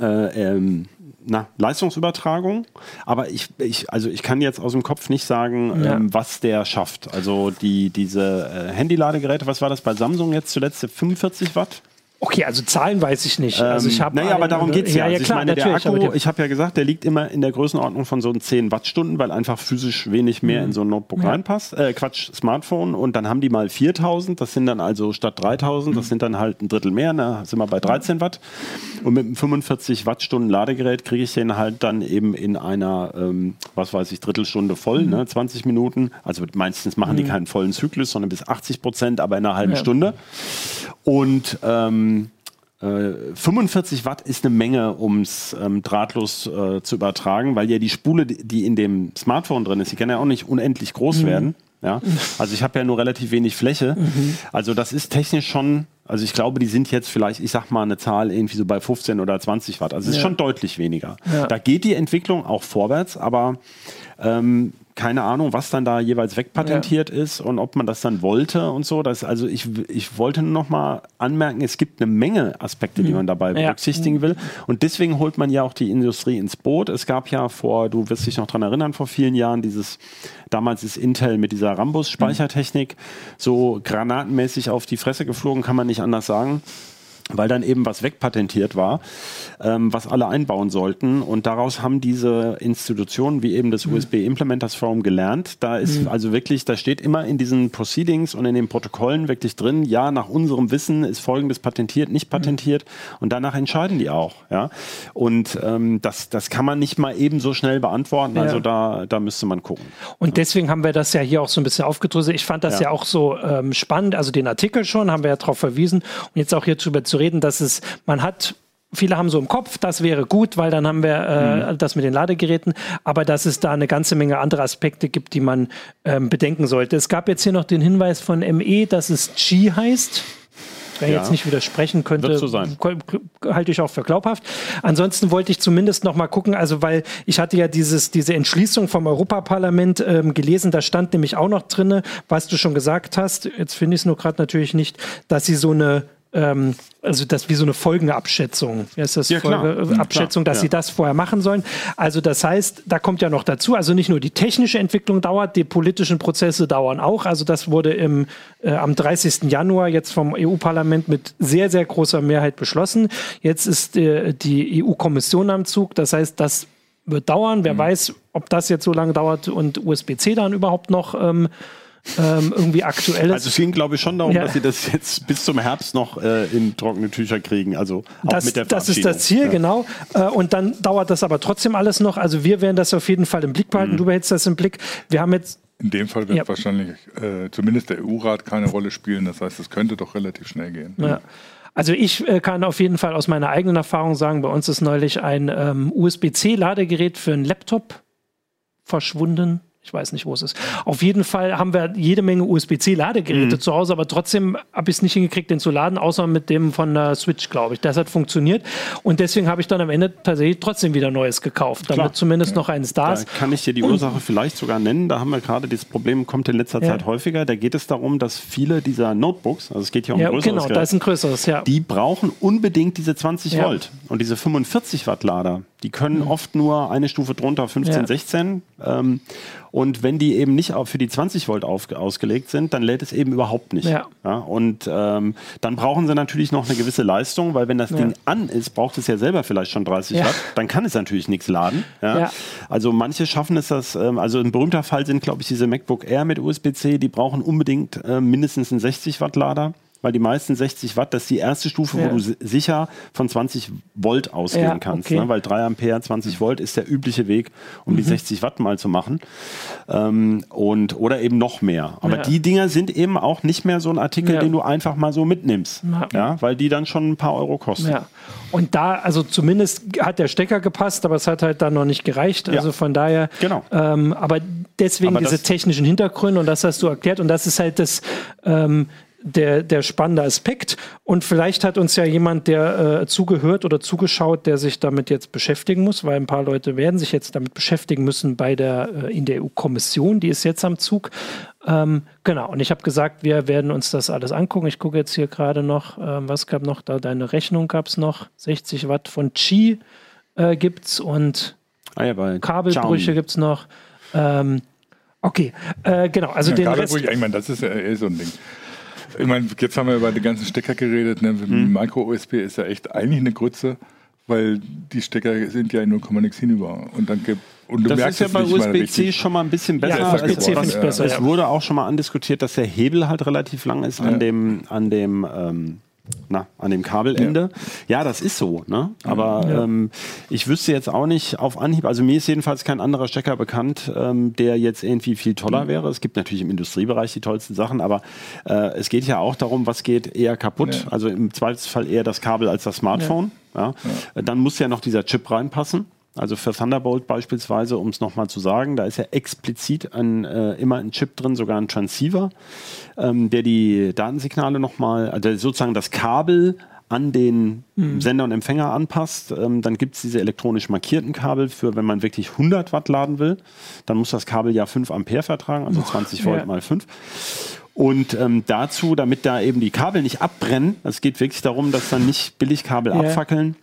C: äh, ähm, na, Leistungsübertragung, aber ich, ich, also ich kann jetzt aus dem Kopf nicht sagen, ja. ähm, was der schafft. Also die, diese äh, Handy-Ladegeräte, was war das bei Samsung jetzt zuletzt? 45 Watt?
A: Okay, also Zahlen weiß ich nicht.
C: Also
A: ich
C: ähm, naja, aber darum geht es ja. ja, also klar, ich meine, der Akku, ich habe ja gesagt, der liegt immer in der Größenordnung von so 10 Wattstunden, weil einfach physisch wenig mehr mhm. in so ein Notebook ja. reinpasst. Äh, Quatsch, Smartphone. Und dann haben die mal 4000, das sind dann also statt 3000, mhm. das sind dann halt ein Drittel mehr, da sind wir bei 13 Watt. Und mit einem 45 Wattstunden Ladegerät kriege ich den halt dann eben in einer, ähm, was weiß ich, Drittelstunde voll, mhm. ne, 20 Minuten. Also meistens machen die mhm. keinen vollen Zyklus, sondern bis 80 Prozent, aber in einer halben ja. Stunde. Und ähm, 45 äh, Watt ist eine Menge, um es ähm, drahtlos äh, zu übertragen, weil ja die Spule, die in dem Smartphone drin ist, die kann ja auch nicht unendlich groß mhm. werden. Ja? Also ich habe ja nur relativ wenig Fläche. Mhm. Also das ist technisch schon, also ich glaube, die sind jetzt vielleicht, ich sag mal, eine Zahl irgendwie so bei 15 oder 20 Watt. Also es ja. ist schon deutlich weniger. Ja. Da geht die Entwicklung auch vorwärts, aber ähm, keine Ahnung, was dann da jeweils wegpatentiert ja. ist und ob man das dann wollte und so. Das, also ich, ich wollte nur noch mal anmerken, es gibt eine Menge Aspekte, die mhm. man dabei berücksichtigen ja. will. Und deswegen holt man ja auch die Industrie ins Boot. Es gab ja vor, du wirst dich noch daran erinnern, vor vielen Jahren dieses, damals ist Intel mit dieser Rambus-Speichertechnik so granatenmäßig auf die Fresse geflogen, kann man nicht anders sagen weil dann eben was wegpatentiert war, ähm, was alle einbauen sollten. Und daraus haben diese Institutionen wie eben das mhm. USB Implementers Forum gelernt. Da ist mhm. also wirklich, da steht immer in diesen Proceedings und in den Protokollen wirklich drin, ja, nach unserem Wissen ist folgendes patentiert, nicht mhm. patentiert. Mhm. Und danach entscheiden die auch. Ja? Und ähm, das, das kann man nicht mal eben so schnell beantworten. Also ja. da, da müsste man gucken.
A: Und deswegen haben wir das ja hier auch so ein bisschen aufgedröselt. Ich fand das ja, ja auch so ähm, spannend. Also den Artikel schon, haben wir ja darauf verwiesen. Und jetzt auch hier drüber zu reden, dass es, man hat viele haben so im Kopf, das wäre gut, weil dann haben wir äh, mhm. das mit den Ladegeräten, aber dass es da eine ganze Menge andere Aspekte gibt, die man ähm, bedenken sollte. Es gab jetzt hier noch den Hinweis von ME, dass es Qi heißt. Wer ja. jetzt nicht widersprechen könnte, so halte ich auch für glaubhaft. Ansonsten wollte ich zumindest noch mal gucken, also weil ich hatte ja dieses, diese Entschließung vom Europaparlament ähm, gelesen, da stand nämlich auch noch drinne, was du schon gesagt hast, jetzt finde ich es nur gerade natürlich nicht, dass sie so eine ähm, also das wie so eine Folgenabschätzung. Wie heißt das? Ja, Folgeabschätzung, dass ja. sie das vorher machen sollen. Also das heißt, da kommt ja noch dazu, also nicht nur die technische Entwicklung dauert, die politischen Prozesse dauern auch. Also das wurde im, äh, am 30. Januar jetzt vom EU-Parlament mit sehr, sehr großer Mehrheit beschlossen. Jetzt ist äh, die EU-Kommission am Zug. Das heißt, das wird dauern. Wer mhm. weiß, ob das jetzt so lange dauert und USB-C dann überhaupt noch ähm, ähm, irgendwie aktuelles.
C: Also es ging, glaube ich, schon darum, ja. dass sie das jetzt bis zum Herbst noch äh, in trockene Tücher kriegen. Also auch
A: das,
C: mit der
A: Das ist das Ziel, ja. genau. Äh, und dann dauert das aber trotzdem alles noch. Also wir werden das auf jeden Fall im Blick behalten. Mhm. Du behältst das im Blick. Wir haben jetzt
B: in dem Fall wird ja. wahrscheinlich äh, zumindest der EU-Rat keine Rolle spielen. Das heißt, es könnte doch relativ schnell gehen.
A: Ja. Also ich äh, kann auf jeden Fall aus meiner eigenen Erfahrung sagen, bei uns ist neulich ein ähm, USB-C-Ladegerät für einen Laptop verschwunden Ich weiß nicht, wo es ist. Auf jeden Fall haben wir jede Menge USB-C-Ladegeräte
C: Mhm.
A: zu Hause, aber trotzdem habe ich es nicht hingekriegt, den zu laden, außer mit dem von der Switch, glaube ich. Das hat funktioniert. Und deswegen habe ich dann am Ende tatsächlich trotzdem wieder Neues gekauft, damit
C: Klar.
A: zumindest noch eins da
C: Da
A: ist.
C: kann ich dir die Ursache vielleicht sogar nennen. Da haben wir gerade dieses Problem, kommt in letzter
A: Ja.
C: Zeit häufiger. Da geht es darum, dass viele dieser Notebooks, also es geht hier um
A: Ja,
C: größeres
A: genau,
C: Gerät,
A: da ist ein größeres, ja.
C: die brauchen unbedingt diese 20
A: Ja.
C: Volt. Und diese 45 Watt Lader, die können oft nur eine Stufe drunter, 15,
A: Ja.
C: 16. Ähm, und wenn die eben nicht auch für die 20 Volt auf, ausgelegt sind, dann lädt es eben überhaupt nicht.
A: Ja.
C: und ähm, dann brauchen sie natürlich noch eine gewisse Leistung, weil wenn das
A: Ja.
C: Ding an ist, braucht es ja selber vielleicht schon 30
A: Ja.
C: Watt. Dann kann es natürlich nichts laden. Ja?
A: Ja.
C: Also manche schaffen es das, ähm, also ein berühmter Fall sind, glaube ich, diese MacBook Air mit USB-C, die brauchen unbedingt äh, mindestens einen 60 Watt Lader. Weil die meisten 60 Watt, das ist die erste Stufe,
A: Ja.
C: wo du si- sicher von 20 Volt ausgehen
A: Ja,
C: kannst.
A: okay.
C: Ne? Weil 3 Ampere, 20 Volt ist der übliche Weg, um
A: Mhm.
C: die 60 Watt mal zu machen. Ähm, und, oder eben noch mehr. Aber
A: Ja.
C: die Dinger sind eben auch nicht mehr so ein Artikel, den du einfach mal so mitnimmst.
A: Ja.
C: Weil die dann schon ein paar Euro kosten.
A: Ja. Und da, also zumindest hat der Stecker gepasst, aber es hat halt dann noch nicht gereicht. Also von daher.
C: Genau.
A: Ähm, aber deswegen
C: Aber
A: diese technischen Hintergründe und das hast du erklärt und das ist halt das. Ähm, der, der spannende Aspekt. Und vielleicht hat uns ja jemand, der äh, zugehört oder zugeschaut, der sich damit jetzt beschäftigen muss, weil ein paar Leute werden sich jetzt damit beschäftigen müssen bei der, äh, in der EU-Kommission, die ist jetzt am Zug. Ähm, genau, und ich habe gesagt, wir werden uns das alles angucken. Ich gucke jetzt hier gerade noch, ähm, was gab noch da? Deine Rechnung gab es noch. 60 Watt von Qi äh, gibt es und
C: Ah ja,
A: Kabelbrüche gibt es noch. Ähm, okay, äh, genau, also
B: Ja,
A: den
B: Kabelbrüche,
A: Rest.
B: ich meine, das ist ja eh so ein Ding. Ich meine, jetzt haben wir über die ganzen Stecker geredet. Ne?
A: Mhm.
B: Micro-USB ist ja echt eigentlich eine Grütze, weil die Stecker sind ja in 0, nix hinüber. Und dann gibt und du
C: Das
B: merkst
C: ist ja bei USB-C schon mal ein bisschen besser.
A: Ja,
B: USB-C
C: Es-
B: finde ich besser,
C: Es wurde auch schon mal andiskutiert, dass der Hebel halt relativ lang ist an dem, an dem, ähm, na, an dem Kabelende. Ja, das ist so. Ne? Aber
A: Ja.
C: ähm, ich wüsste jetzt auch nicht auf Anhieb, also mir ist jedenfalls kein anderer Stecker bekannt, ähm, der jetzt irgendwie viel toller wäre. Es gibt natürlich im Industriebereich die tollsten Sachen, aber äh, es geht ja auch darum, was geht eher kaputt.
B: Ja.
C: Also im Zweifelsfall eher das Kabel als das Smartphone. Ja. Dann muss ja noch dieser Chip reinpassen. Also für Thunderbolt beispielsweise, um es nochmal zu sagen, da ist ja explizit ein, äh, immer ein Chip drin, sogar ein Transceiver, ähm, der die Datensignale nochmal, also sozusagen das Kabel an den Sender und Empfänger anpasst. Ähm, dann gibt es diese elektronisch markierten Kabel für, wenn man wirklich 100 Watt laden will, dann muss das Kabel ja 5 Ampere vertragen, also 20 Volt
A: ja.
C: mal 5. Und ähm, dazu, damit da eben die Kabel nicht abbrennen, es geht wirklich darum, dass dann nicht Billigkabel
A: Ja.
C: abfackeln,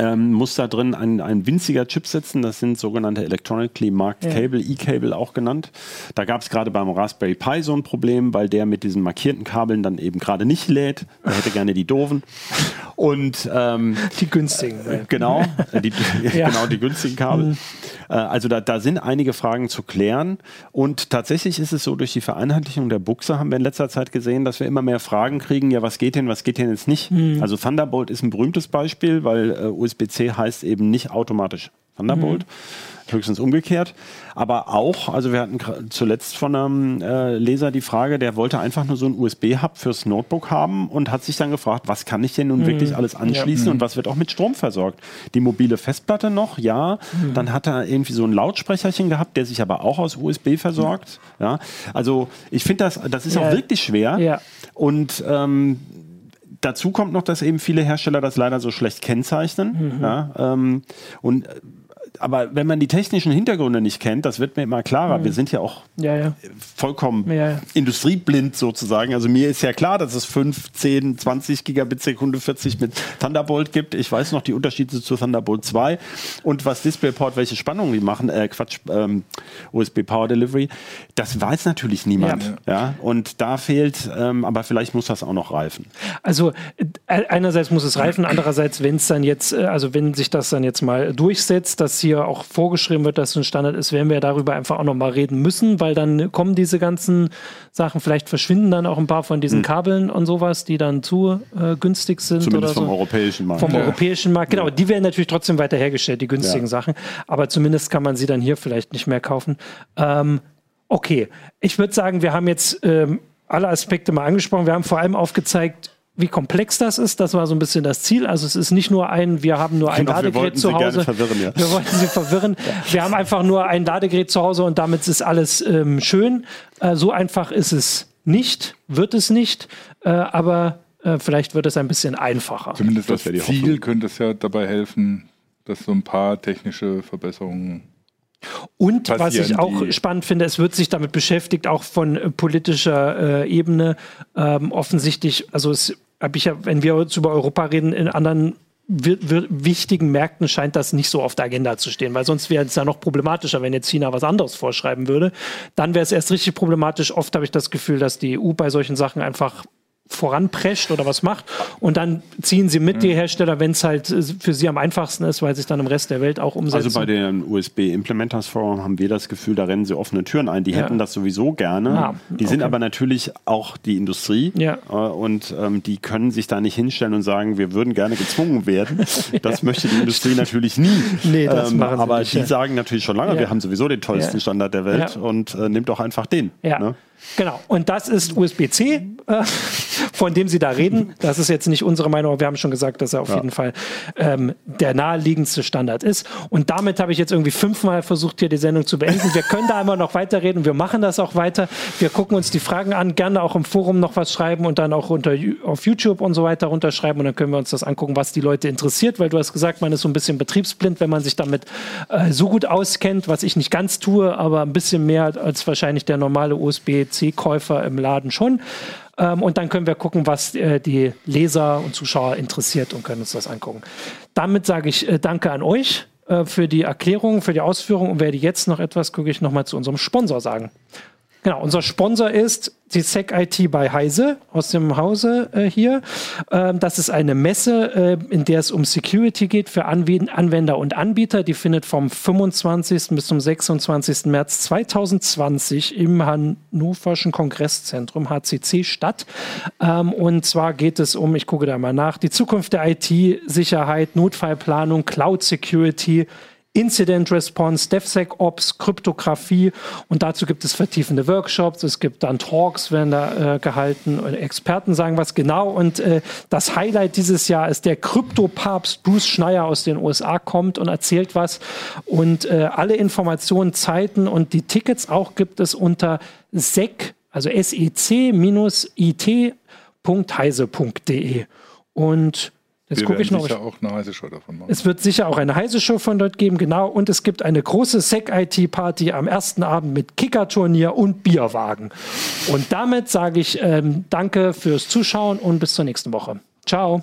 C: ähm, muss da drin ein, ein winziger Chip sitzen. Das sind sogenannte Electronically Marked
A: Ja.
C: Cable, E-Cable auch genannt. Da gab es gerade beim Raspberry Pi so ein Problem, weil der mit diesen markierten Kabeln dann eben gerade nicht lädt. Er hätte gerne die doofen. Und ähm,
A: Die günstigen.
C: Genau, äh, die,
A: Ja.
C: genau, die günstigen Kabel. Äh, Also da, da sind einige Fragen zu klären. Und tatsächlich ist es so, durch die Vereinheitlichung der Buchse haben wir in letzter Zeit gesehen, dass wir immer mehr Fragen kriegen, ja, was geht denn, was geht denn jetzt nicht? Also Thunderbolt ist ein berühmtes Beispiel, weil äh, USB-C heißt eben nicht automatisch Thunderbolt. Höchstens umgekehrt. Aber auch, also wir hatten zuletzt von einem äh, Leser die Frage, der wollte einfach nur so ein USB-Hub fürs Notebook haben und hat sich dann gefragt, was kann ich denn nun wirklich alles anschließen und was wird auch mit Strom versorgt? Die mobile Festplatte noch, ja. Dann hat er irgendwie so ein Lautsprecherchen gehabt, der sich aber auch aus USB versorgt. Ja. Also ich finde das, das ist
A: Ja.
C: auch wirklich schwer.
A: Ja.
C: Und ähm, dazu kommt noch, dass eben viele Hersteller das leider so schlecht kennzeichnen.
A: Mhm.
C: Ja, ähm, und äh, aber wenn man die technischen Hintergründe nicht kennt, das wird mir immer klarer. Wir sind ja auch
A: Ja, ja.
C: vollkommen
A: Mhm. Ja, ja.
C: industrieblind sozusagen. Also mir ist ja klar, dass es 5, 10, 20 Gigabit Sekunde 40 mit Thunderbolt gibt. Ich weiß noch die Unterschiede zu Thunderbolt 2 und was DisplayPort, welche Spannungen die machen, äh, Quatsch, ähm, USB Power Delivery. Das weiß natürlich niemand. Ja. Und da fehlt, ähm, aber vielleicht muss das auch noch reifen.
A: Also äh, einerseits muss es reifen, andererseits, wenn es dann jetzt, äh, also wenn sich das dann jetzt mal durchsetzt, dass hier auch vorgeschrieben wird, dass es ein Standard ist, werden wir darüber einfach auch nochmal reden müssen, weil dann kommen diese ganzen Sachen, vielleicht verschwinden dann auch ein paar von diesen Kabeln und sowas, die dann zu äh, günstig sind
C: Zumindest
A: oder
C: vom
A: so.
C: europäischen Markt.
A: Vom europäischen Markt, genau. Die werden natürlich trotzdem weiter hergestellt, die günstigen
C: Ja.
A: Sachen. Aber zumindest kann man sie dann hier vielleicht nicht mehr kaufen. Ähm, okay, ich würde sagen, wir haben jetzt ähm, alle Aspekte mal angesprochen. Wir haben vor allem aufgezeigt, wie komplex das ist. Das war so ein bisschen das Ziel. Also es ist nicht nur ein, wir haben nur ein
C: Genau, wir
A: Ladegerät
C: wollten
A: zu
C: Sie
A: Hause.
C: gerne verwirren, ja.
A: Wir wollten sie verwirren. Wir haben einfach nur ein Ladegerät zu Hause und damit ist alles ähm, schön. Äh, so einfach ist es nicht, wird es nicht, äh, aber äh, vielleicht wird es ein bisschen einfacher.
B: Zumindest
C: Das
B: das, Ziel
C: Hoffnung.
B: könnte es ja dabei helfen, dass so ein paar technische Verbesserungen.
A: Und was ich auch spannend finde, es wird sich damit beschäftigt, auch von äh, politischer äh, Ebene. Ähm, offensichtlich, also es habe ich ja, wenn wir jetzt über Europa reden, in anderen wichtigen Märkten scheint das nicht so auf der Agenda zu stehen, weil sonst wäre es ja noch problematischer, wenn jetzt China was anderes vorschreiben würde. Dann wäre es erst richtig problematisch. Oft habe ich das Gefühl, dass die EU bei solchen Sachen einfach voranprescht oder was macht und dann ziehen sie mit die Hersteller, wenn es halt äh, für sie am einfachsten ist, weil sich dann im Rest der Welt auch umsetzen.
C: Also bei den USB Implementers Forum haben wir das Gefühl, da rennen sie offene Türen ein. Die
A: Ja.
C: hätten das sowieso gerne.
A: Ah,
C: die sind
A: okay.
C: aber natürlich auch die Industrie
A: Ja.
C: äh, und ähm, die können sich da nicht hinstellen und sagen, wir würden gerne gezwungen werden. Das möchte die Industrie natürlich nie. Ähm,
A: Nee, das machen sie
C: aber
A: nicht,
C: die
A: ja.
C: sagen natürlich schon lange,
A: Ja.
C: wir haben sowieso den tollsten
A: Ja.
C: Standard der Welt
A: Ja.
C: und äh, nimmt doch einfach den.
A: Ja,
C: ne?
A: Genau. Und das ist USB-C, äh, von dem Sie da reden. Das ist jetzt nicht unsere Meinung, aber wir haben schon gesagt, dass er auf jeden Fall ähm, der naheliegendste Standard ist. Und damit habe ich jetzt irgendwie fünfmal versucht, hier die Sendung zu beenden. Wir können da immer noch weiterreden. Wir machen das auch weiter. Wir gucken uns die Fragen an, gerne auch im Forum noch was schreiben und dann auch unter, auf YouTube und so weiter runterschreiben. Und dann können wir uns das angucken, was die Leute interessiert, weil du hast gesagt, man ist so ein bisschen betriebsblind, wenn man sich damit äh, so gut auskennt, was ich nicht ganz tue, aber ein bisschen mehr als wahrscheinlich der normale USB-C-Käufer im Laden schon. Ähm, und dann können wir gucken, was äh, die Leser und Zuschauer interessiert und können uns das angucken. Damit sage ich äh, Danke an euch äh, für die Erklärung, für die Ausführung und werde jetzt noch etwas, gucke ich nochmal zu unserem Sponsor sagen. Genau, unser Sponsor ist die SEC IT bei Heise aus dem Hause äh, hier. Ähm, das ist eine Messe, äh, in der es um Security geht für Anw Anwender und Anbieter. Die findet vom 25. bis zum 26. März 2020 im Hannoverschen Kongresszentrum HCC statt. Ähm, und zwar geht es um, ich gucke da mal nach, die Zukunft der IT-Sicherheit, Notfallplanung, Cloud Security, Incident Response, DevSecOps, Kryptographie und dazu gibt es vertiefende Workshops, es gibt dann Talks, werden da äh, gehalten, und Experten sagen was genau. Und äh, das Highlight dieses Jahr ist der Kryptopapst Bruce Schneier aus den USA kommt und erzählt was. Und äh, alle Informationen, Zeiten und die Tickets auch gibt es unter sec, also sec-it.heise.de und jetzt gucke ich noch,
B: sicher auch eine heiße Show davon machen.
A: es wird sicher auch eine heiße Show von dort geben, genau. Und es gibt eine große SEC-IT-Party am ersten Abend mit Kickerturnier und Bierwagen. Und damit sage ich ähm, danke fürs Zuschauen und bis zur nächsten Woche. Ciao.